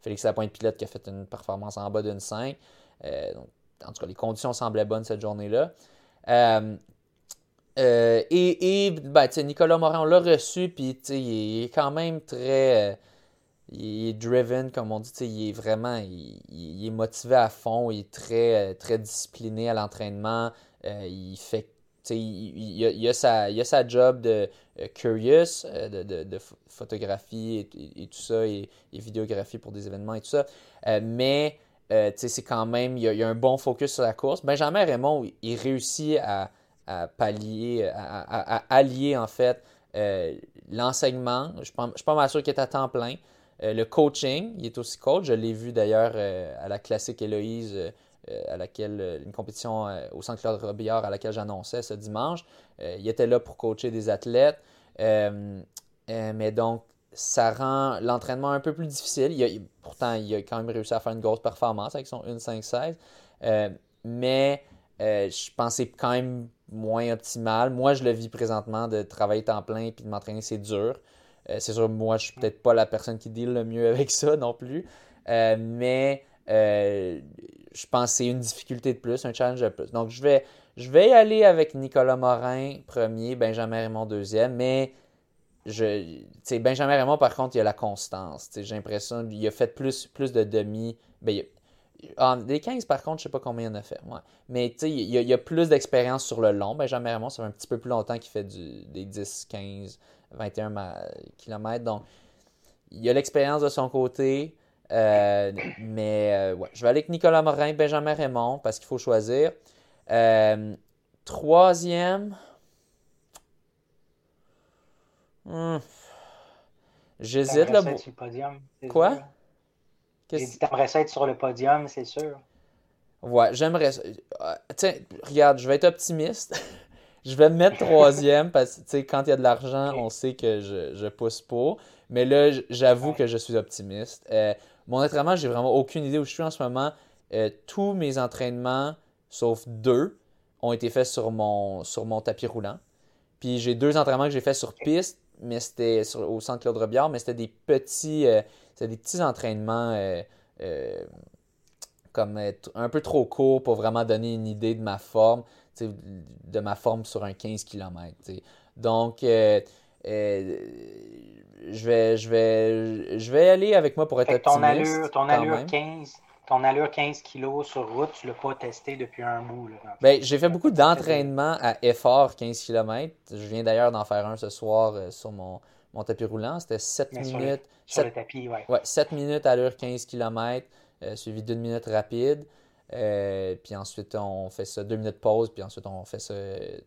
[SPEAKER 1] Félix Lapointe-Pilote, qui a fait une performance en bas d'une 5. Euh, en tout cas, les conditions semblaient bonnes cette journée-là. et, et ben, Nicolas Morin, on l'a reçu, puis il est quand même très il est driven, comme on dit, il est vraiment il, est motivé à fond, il est très, très discipliné à l'entraînement. il fait il, il, a, sa, il a sa job de curious, de, de, photographie et, tout ça, et, vidéographie pour des événements et tout ça. mais c'est quand même, il y, a, un bon focus sur la course. Benjamin Raymond, il réussit à, à pallier, à, allier en fait l'enseignement. Je ne suis pas sûr qu'il est à temps plein. Le coaching, il est aussi coach. Je l'ai vu d'ailleurs à la classique Héloïse, à laquelle une compétition au Centre Claude Robillard à laquelle j'annonçais ce dimanche. il était là pour coacher des athlètes. mais donc, ça rend l'entraînement un peu plus difficile. pourtant, il a quand même réussi à faire une grosse performance avec son 1.5.16. Euh, mais euh, je pensais quand même moins optimal. Moi, je le vis présentement de travailler temps plein et de m'entraîner, c'est dur. Euh, c'est sûr, moi, je suis peut-être pas la personne qui deal le mieux avec ça non plus. mais je pense que c'est une difficulté de plus, un challenge de plus. Donc, je vais, je vais y aller avec Nicolas Morin, premier, Benjamin Raymond, deuxième. Mais je, Benjamin Raymond, par contre, il a la constance. J'ai l'impression qu'il a fait plus, plus de demi. Ben, ah, des 15, par contre, je sais pas combien il en a fait. Mais il y, a, il a plus d'expérience sur le long. Benjamin Raymond, ça fait un petit peu plus longtemps qu'il fait des 10, 15, 21 km. Donc, il a l'expérience de son côté. Euh, mais euh, ouais, je vais aller avec Nicolas Morin, Benjamin Raymond, parce qu'il faut choisir. Euh, troisième, Hmm. J'hésite là.
[SPEAKER 2] Sur le podium,
[SPEAKER 1] Quoi?
[SPEAKER 2] J'ai dit t'aimerais ça être sur le podium, c'est sûr.
[SPEAKER 1] Ouais, j'aimerais tiens, regarde, je vais être optimiste. je vais me mettre troisième parce que quand il y a de l'argent, on sait que je, je, pousse pour. Mais là, j'avoue que je suis optimiste. Euh, mon entraînement, j'ai vraiment aucune idée où je suis en ce moment. Euh, tous mes entraînements, sauf deux, ont été faits sur mon, sur mon tapis roulant. Puis j'ai deux entraînements que j'ai faits sur piste mais c'était au centre Claude Robillard, mais c'était des petits, euh, des petits entraînements euh, euh, comme un peu trop courts pour vraiment donner une idée de ma forme, de ma forme sur un 15 km. Donc, je vais, je, vais, je vais aller avec moi pour être optimiste.
[SPEAKER 2] Ton allure, ton allure 15, ton allure 15 kg sur route, tu ne l'as pas testé depuis un bout.
[SPEAKER 1] Ben, j'ai fait beaucoup d'entraînement à effort 15 km. Je viens d'ailleurs d'en faire un ce soir euh, sur mon, mon, tapis roulant. C'était 7 minutes.
[SPEAKER 2] Sur le, tapis,
[SPEAKER 1] ouais. ouais. 7 minutes à l'heure 15 km, euh, suivi d'une minute rapide. Euh, puis ensuite, on fait ça deux minutes pause, puis ensuite, on fait ça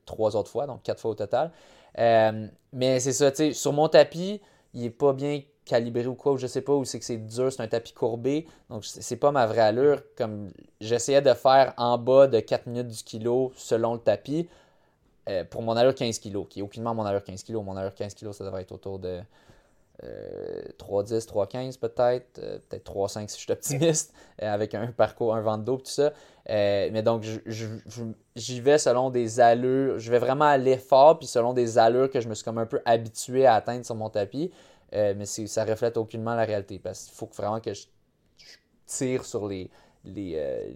[SPEAKER 1] trois autres fois, donc quatre fois au total. mais c'est ça, tu sais, sur mon tapis, il n'est pas bien calibré ou quoi, ou je sais pas, ou c'est que c'est dur, c'est un tapis courbé. Donc, c'est pas ma vraie allure. Comme j'essayais de faire en bas de 4 minutes du kilo selon le tapis euh, pour mon allure 15 kg, qui est aucunement mon allure 15 kg. Mon allure 15 kg, ça devrait être autour de 3,10, 3,15 peut-être, euh, peut-être 3,5 si je suis optimiste, euh, avec un parcours, un vent dos, tout ça. mais donc, j'y vais selon des allures, je vais vraiment à l'effort, puis selon des allures que je me suis comme un peu habitué à atteindre sur mon tapis. Euh, mais ça reflète aucunement la réalité parce qu'il faut vraiment que je, tire sur les, les, euh,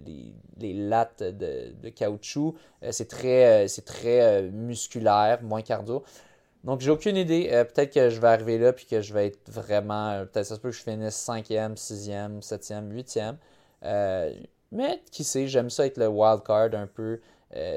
[SPEAKER 1] les, lattes de, caoutchouc. Euh, c'est très, c'est très musculaire, moins cardio. Donc, j'ai aucune idée. peut-être que je vais arriver là puis que je vais être vraiment. peut-être ça se peut que je finisse 5e, 6e, 7e, 8e. mais qui sait, j'aime ça être le wild card un peu.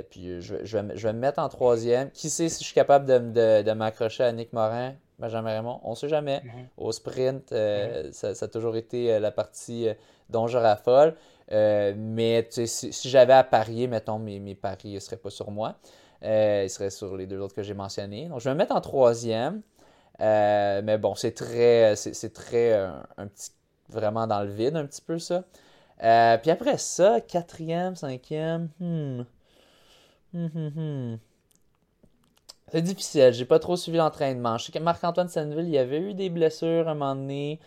[SPEAKER 1] puis je, je, vais, je, vais, me mettre en troisième. Qui sait si je suis capable de, de, de m'accrocher à Nick Morin Benjamin Raymond, on ne sait jamais. Mhm. Au sprint, euh, mhm. ça, a toujours été euh, la partie euh, dont je raffole. mais si, j'avais à parier, mettons, mes, mes paris ne seraient pas sur moi. Ils seraient sur les deux autres que j'ai mentionnés. Donc, je vais me mettre en troisième. mais bon, c'est très, c'est, très un, petit, vraiment dans le vide un petit peu ça. puis après ça, quatrième, cinquième, hmm. Hmm, hmm, c'est difficile, j'ai pas trop suivi l'entraînement. Je sais que Marc-Antoine Senneville, il y avait eu des blessures à un moment donné.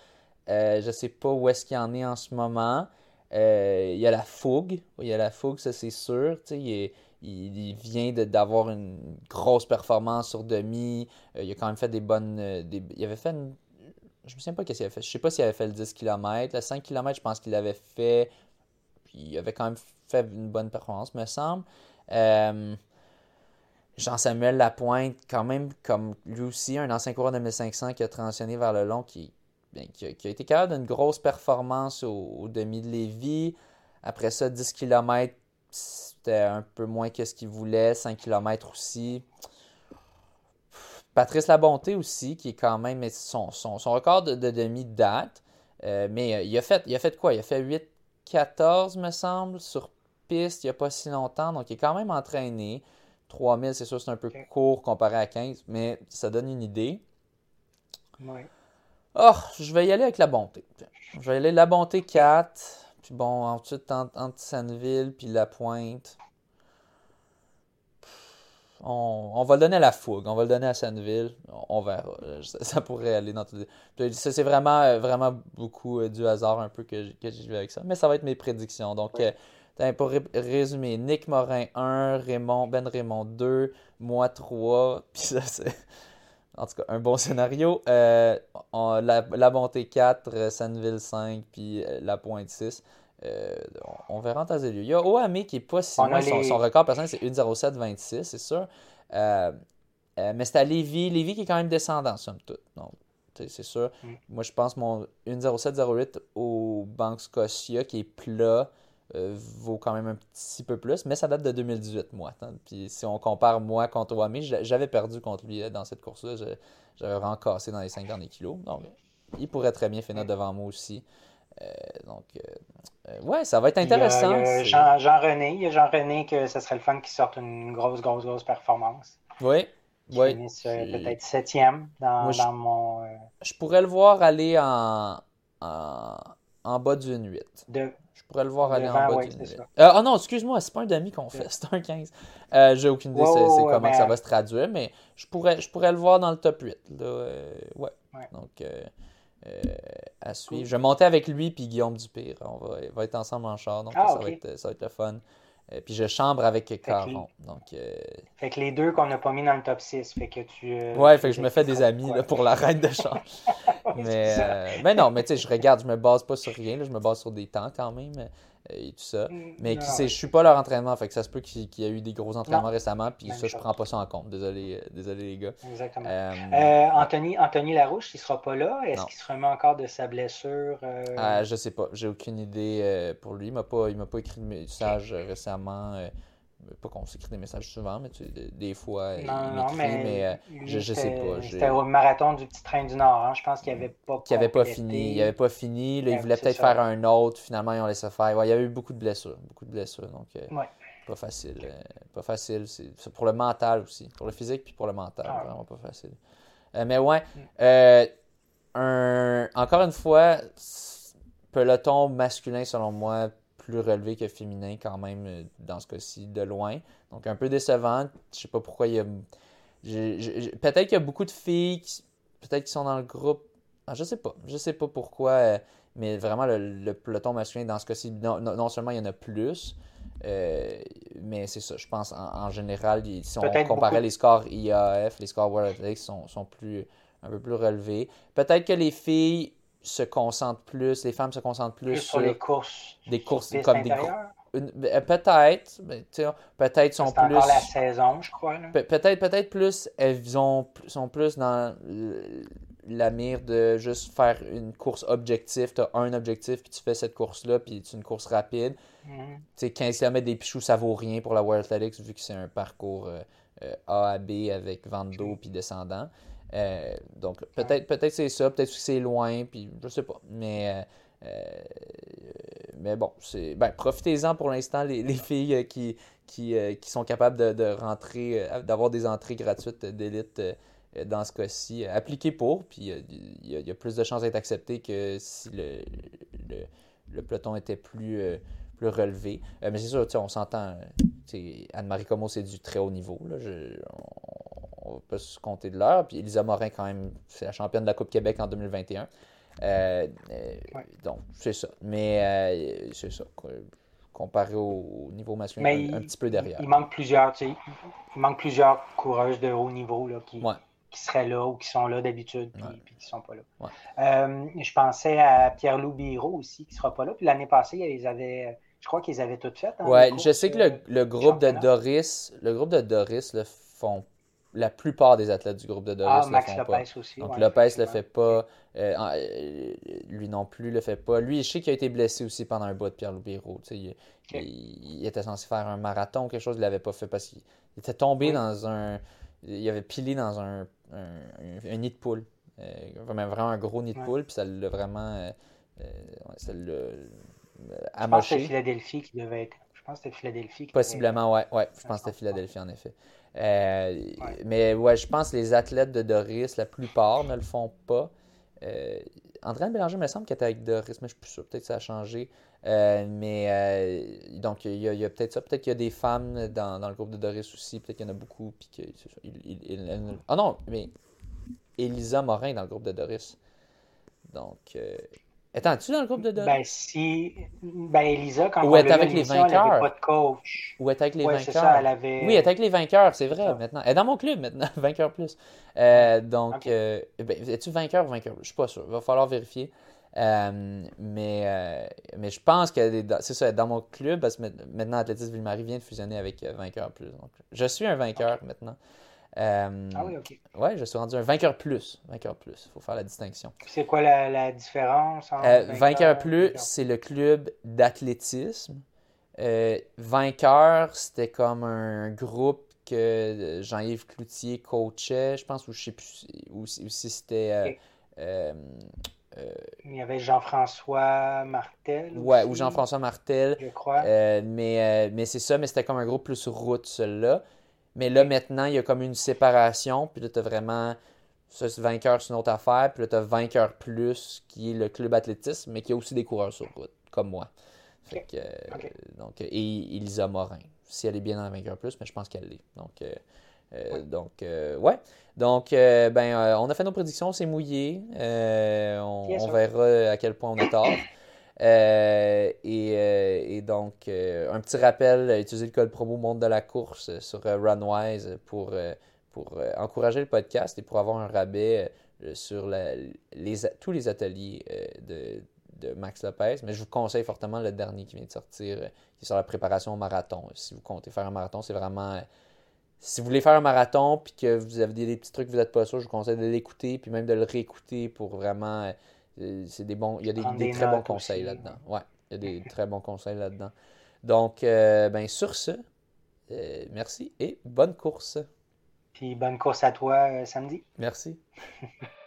[SPEAKER 1] Euh, je sais pas où est-ce qu'il en est en ce moment. Euh, il y a la fougue. Il y a la fougue, ça c'est sûr. Il, il, vient d'avoir une grosse performance sur demi. Euh, il a quand même fait des bonnes. il avait fait une... Je me souviens pas qu'est-ce qu'il avait fait. Je sais pas s'il avait fait le 10 km. Le 5 km, je pense qu'il avait fait. Puis il avait quand même fait une bonne performance, me semble. Jean-Samuel Lapointe, quand même, comme lui aussi, un ancien coureur de 1500 qui a transitionné vers le long, qui qui, a, été capable d'une grosse performance au, demi de Lévis. Après ça, 10 km, c'était un peu moins que ce qu'il voulait. 5 km aussi. Patrice Labonté aussi, qui est quand même son, son, record de, demi date. Euh, mais euh, il, a fait, il a fait quoi? Il a fait 8-14, me semble, sur piste il n'y a pas si longtemps. Donc, il est quand même entraîné. 3000, c'est sûr, c'est un peu court comparé à 15, mais ça donne une idée.
[SPEAKER 2] Ouais.
[SPEAKER 1] Oh, je vais y aller avec la bonté. Je vais y aller la bonté 4. Puis bon, ensuite, entre, entre puis la pointe. On, va le donner à la fougue. On va le donner à Sandville. On, verra. Ça, pourrait aller dans tout. C'est vraiment, euh, vraiment beaucoup euh, du hasard un peu que, j'ai vu avec ça. Mais ça va être mes prédictions. Donc, euh, pour résumer, Nick Morin 1, Raymond, Ben Raymond 2, moi 3. Puis ça, c'est en tout cas, un bon scénario. Euh, la, Bonté 4, Sandville 5, puis euh, La Pointe 6. Euh, on, verra en tas Il y a OAME qui est pas si loin. Son, record personnel, c'est 1,0726, c'est sûr. mais c'est à Lévis. Lévis qui est quand même descendant, somme toute. Donc, c'est sûr. Mm. Moi, je pense mon 1,0708 au Banque Scotia qui est plat euh, vaut quand même un petit peu plus, mais ça date de 2018, moi. Hein. Puis si on compare moi contre Wami, j'avais perdu contre lui euh, dans cette course-là. J'avais vraiment cassé dans les 5 derniers kilos. Donc, il pourrait très bien finir devant moi aussi. Euh, donc, ouais, ça va être intéressant.
[SPEAKER 2] Il y a, Jean-René. il y a Jean-René que ce serait le fun qu'il sorte une grosse, grosse, grosse performance.
[SPEAKER 1] Oui. Oui.
[SPEAKER 2] peut-être septième dans, dans mon.
[SPEAKER 1] Je pourrais le voir aller en, en, en bas d'une 8.
[SPEAKER 2] De,
[SPEAKER 1] je pourrais le voir aller en bas d'une euh, Ah non, excuse-moi, c'est pas un demi qu'on fait, c'est un 15. Euh, J'ai aucune idée c'est comment ça va se traduire, mais je pourrais, je pourrais le voir dans le top 8. Euh, ouais. Donc, euh, à suivre. Je vais monter avec lui puis Guillaume Dupire. On va, va être ensemble en char, donc ah, ça, va être, ça va être le fun. Euh, puis je chambre avec Caron. Donc, euh,
[SPEAKER 2] Fait que les deux qu'on n'a pas mis dans le top 6. Fait que tu. Euh,
[SPEAKER 1] ouais, fait que je me fais des amis là, pour la reine de chambre. mais, mais non, mais tu sais, je regarde, je me base pas sur rien. Là, je me base sur des temps quand même et tout ça. Mm, mais qui je suis pas leur entraînement. Fait que ça se peut qu'il y ait eu des gros entraînements récemment. Puis ça, je prends pas ça en compte. Désolé, désolé les gars.
[SPEAKER 2] Exactement. Anthony, Anthony Larouche, il sera pas là. Est-ce qu'il se remet encore de sa blessure
[SPEAKER 1] Je sais pas. J'ai aucune idée pour lui. Il m'a pas, il m'a pas écrit de message récemment euh, pas qu'on s'écrit des messages souvent, mais des fois, il m'écrit, mais, euh, je, je sais pas.
[SPEAKER 2] C'était au marathon du petit train du Nord, hein. je pense qu'il avait pas
[SPEAKER 1] Qu'il avait pas fini. Il avait pas fini. il voulait peut-être faire un autre. Finalement, ils ont laissé faire. il y avait eu beaucoup de blessures. Beaucoup de blessures. Donc, euh, pas facile. pas facile. C'est pour le mental aussi. Pour le physique puis pour le mental. Ah vraiment pas facile. mais ouais. Mm. un, encore une fois, peloton masculin, selon moi, plus relevé que féminin quand même euh, dans ce cas-ci, de loin. Donc un peu décevant. Je sais pas pourquoi il y a... Peut-être qu'il y a beaucoup de filles qui... peut-être qui sont dans le groupe. Ah, je sais pas. Je sais pas pourquoi. Euh, mais vraiment, le, peloton masculin, dans ce cas-ci, non, seulement il y en a plus, euh, mais c'est ça. Je pense en, général, si on comparait les scores IAF, les scores World Athletics sont, sont plus, un peu plus relevés. Peut-être que les filles se concentrent plus, les femmes se concentrent plus,
[SPEAKER 2] sur, les courses.
[SPEAKER 1] Des courses comme des ben, peut-être, ben, peut-être sont plus.
[SPEAKER 2] encore la saison, je crois.
[SPEAKER 1] peut-être, peut-être plus, elles ont, sont plus dans la mire de juste faire une course objectif. Tu as un objectif, puis tu fais cette course-là, puis c'est une course rapide. Mm 15 km des pichous, ça vaut rien pour la World Athletics, vu que c'est un parcours euh, euh, A à B avec vente d'eau puis descendant. Euh, donc, peut-être peut-être c'est ça, peut-être que c'est loin, puis je sais pas. Mais, euh, euh, mais bon, c'est ben, profitez-en pour l'instant, les, filles qui, qui, qui, sont capables de, rentrer, d'avoir des entrées gratuites d'élite dans ce cas-ci. Appliquez pour, puis il y, a plus de chances d'être accepté que si le, le, peloton était plus plus relevé. mais c'est sûr, on s'entend. Anne-Marie Como, c'est du très haut niveau. Là. Je, on peut se compter de l'heure. Puis Elisa Morin, quand même, c'est la championne de la Coupe Québec en 2021. Euh, euh, donc, c'est ça. Mais euh, c'est ça. Comparé au, niveau masculin, un, petit peu derrière.
[SPEAKER 2] Il manque plusieurs, tu sais, il manque plusieurs coureuses de haut niveau là, qui, qui seraient là ou qui sont là d'habitude, puis, qui ne sont pas là. je pensais à Pierre-Loup Biro aussi, qui ne sera pas là. Puis l'année passée, ils avaient. Je crois qu'ils avaient tout fait.
[SPEAKER 1] Hein, ouais, je sais que le, groupe de Doris, le groupe de Doris le font la plupart des athlètes du groupe de Doris
[SPEAKER 2] Ah,
[SPEAKER 1] le
[SPEAKER 2] Max
[SPEAKER 1] font
[SPEAKER 2] Lopez
[SPEAKER 1] pas.
[SPEAKER 2] aussi.
[SPEAKER 1] Donc
[SPEAKER 2] ouais,
[SPEAKER 1] Lopez le fait pas. euh, euh, lui non plus le fait pas. Lui, je sais qu'il a été blessé aussi pendant un bout de Pierre Loubiro. Il,
[SPEAKER 2] Ok.
[SPEAKER 1] il- il était censé faire un marathon, quelque chose, il l'avait pas fait parce qu'il il était tombé
[SPEAKER 2] Oui.
[SPEAKER 1] dans un. Il avait pilé dans un, un, un- nid de poule. Euh, vraiment, un gros nid de
[SPEAKER 2] Ouais.
[SPEAKER 1] poule, puis ça l'a vraiment. euh, ça l'a euh,
[SPEAKER 2] Je pense que c'était
[SPEAKER 1] amoché.
[SPEAKER 2] Philadelphie qui devait être. Je pense que c'était Philadelphie qui devait
[SPEAKER 1] Possiblement, ouais, ouais. Je pense que c'était Philadelphie, en effet. Euh,
[SPEAKER 2] Ouais.
[SPEAKER 1] Mais ouais, je pense que les athlètes de Doris, la plupart ne le font pas. Euh, Andréane Bélanger, il me semble qu'elle était avec Doris, mais je suis plus sûr. Peut-être que ça a changé. Euh, mais euh, donc, il y a, peut-être ça. Peut-être qu'il y a des femmes dans, dans le groupe de Doris aussi. Peut-être qu'il y en a beaucoup. Puis que, il- il- il- Ah non, mais Elisa Morin dans le groupe de Doris. Donc, étais-tu dans le groupe de Doris?
[SPEAKER 2] Ben, si. Ben, Elisa, quand
[SPEAKER 1] Ou
[SPEAKER 2] on
[SPEAKER 1] elle est
[SPEAKER 2] l'a
[SPEAKER 1] avec les
[SPEAKER 2] l'émission, elle n'avait
[SPEAKER 1] vainqueurs.
[SPEAKER 2] pas de coach.
[SPEAKER 1] Ou être avec les
[SPEAKER 2] Ouais,
[SPEAKER 1] vainqueurs?
[SPEAKER 2] c'est ça, elle avait.
[SPEAKER 1] Oui, elle est avec les vainqueurs, c'est vrai,
[SPEAKER 2] ça.
[SPEAKER 1] maintenant. Elle est dans mon club maintenant, vainqueur plus. Euh, donc, euh, ben, es-tu vainqueur ou vainqueur? Je suis pas sûr, il va falloir vérifier. Euh, mais, mais je pense que c'est ça, elle est dans mon club, parce que ma- maintenant, Athlétisme Ville-Marie vient de fusionner avec Vainqueur Plus. Donc, je suis un vainqueur maintenant. Euh,
[SPEAKER 2] Ah oui, ok.
[SPEAKER 1] ouais, je suis rendu un vainqueur plus. Vainqueur plus, il faut faire la distinction.
[SPEAKER 2] C'est quoi la, la différence entre
[SPEAKER 1] Euh, vainqueur plus, c'est le club d'athlétisme. Euh, vainqueur, c'était comme un groupe que Jean-Yves Cloutier coachait, je pense, ou je sais plus, ou si, c'était.
[SPEAKER 2] Il y avait Jean-François Martel.
[SPEAKER 1] ouais,
[SPEAKER 2] aussi,
[SPEAKER 1] ou Jean-François Martel.
[SPEAKER 2] Je crois.
[SPEAKER 1] Mais mais c'est ça, mais c'était comme un groupe plus route, celui-là. Mais là, maintenant, il y a comme une séparation, puis là, tu as vraiment. Ça, c'est vainqueur, c'est une autre affaire. Puis là, tu as vainqueur plus, qui est le club athlétisme, mais qui a aussi des coureurs sur route, comme moi. Fait que, euh, donc, et Elisa Morin. Si elle est bien dans vainqueur plus, mais je pense qu'elle l'est. Donc, euh, euh,
[SPEAKER 2] Oui.
[SPEAKER 1] donc euh, ouais. Donc, euh, ben, euh, on a fait nos prédictions, c'est mouillé. Euh, on, on verra à quel point on a tort. Euh, et, euh, et donc, euh, un petit rappel, utiliser le code promo Monde de la course sur Runwise pour, pour encourager le podcast et pour avoir un rabais sur les, tous les ateliers de, de Max Lopez. Mais je vous conseille fortement le dernier qui vient de sortir, qui est sur la préparation au marathon. Si vous comptez faire un marathon, c'est vraiment... si vous voulez faire un marathon puis que vous avez des, des petits trucs que vous n'êtes pas sûr, je vous conseille de l'écouter puis même de le réécouter pour vraiment... euh, c'est des bons, il y a des, très bons conseils là-dedans. Ouais, il y a des très bons conseils là-dedans. Donc, euh, ben, sur ce, euh, merci et bonne course.
[SPEAKER 2] Puis bonne course à toi euh, samedi.
[SPEAKER 1] Merci.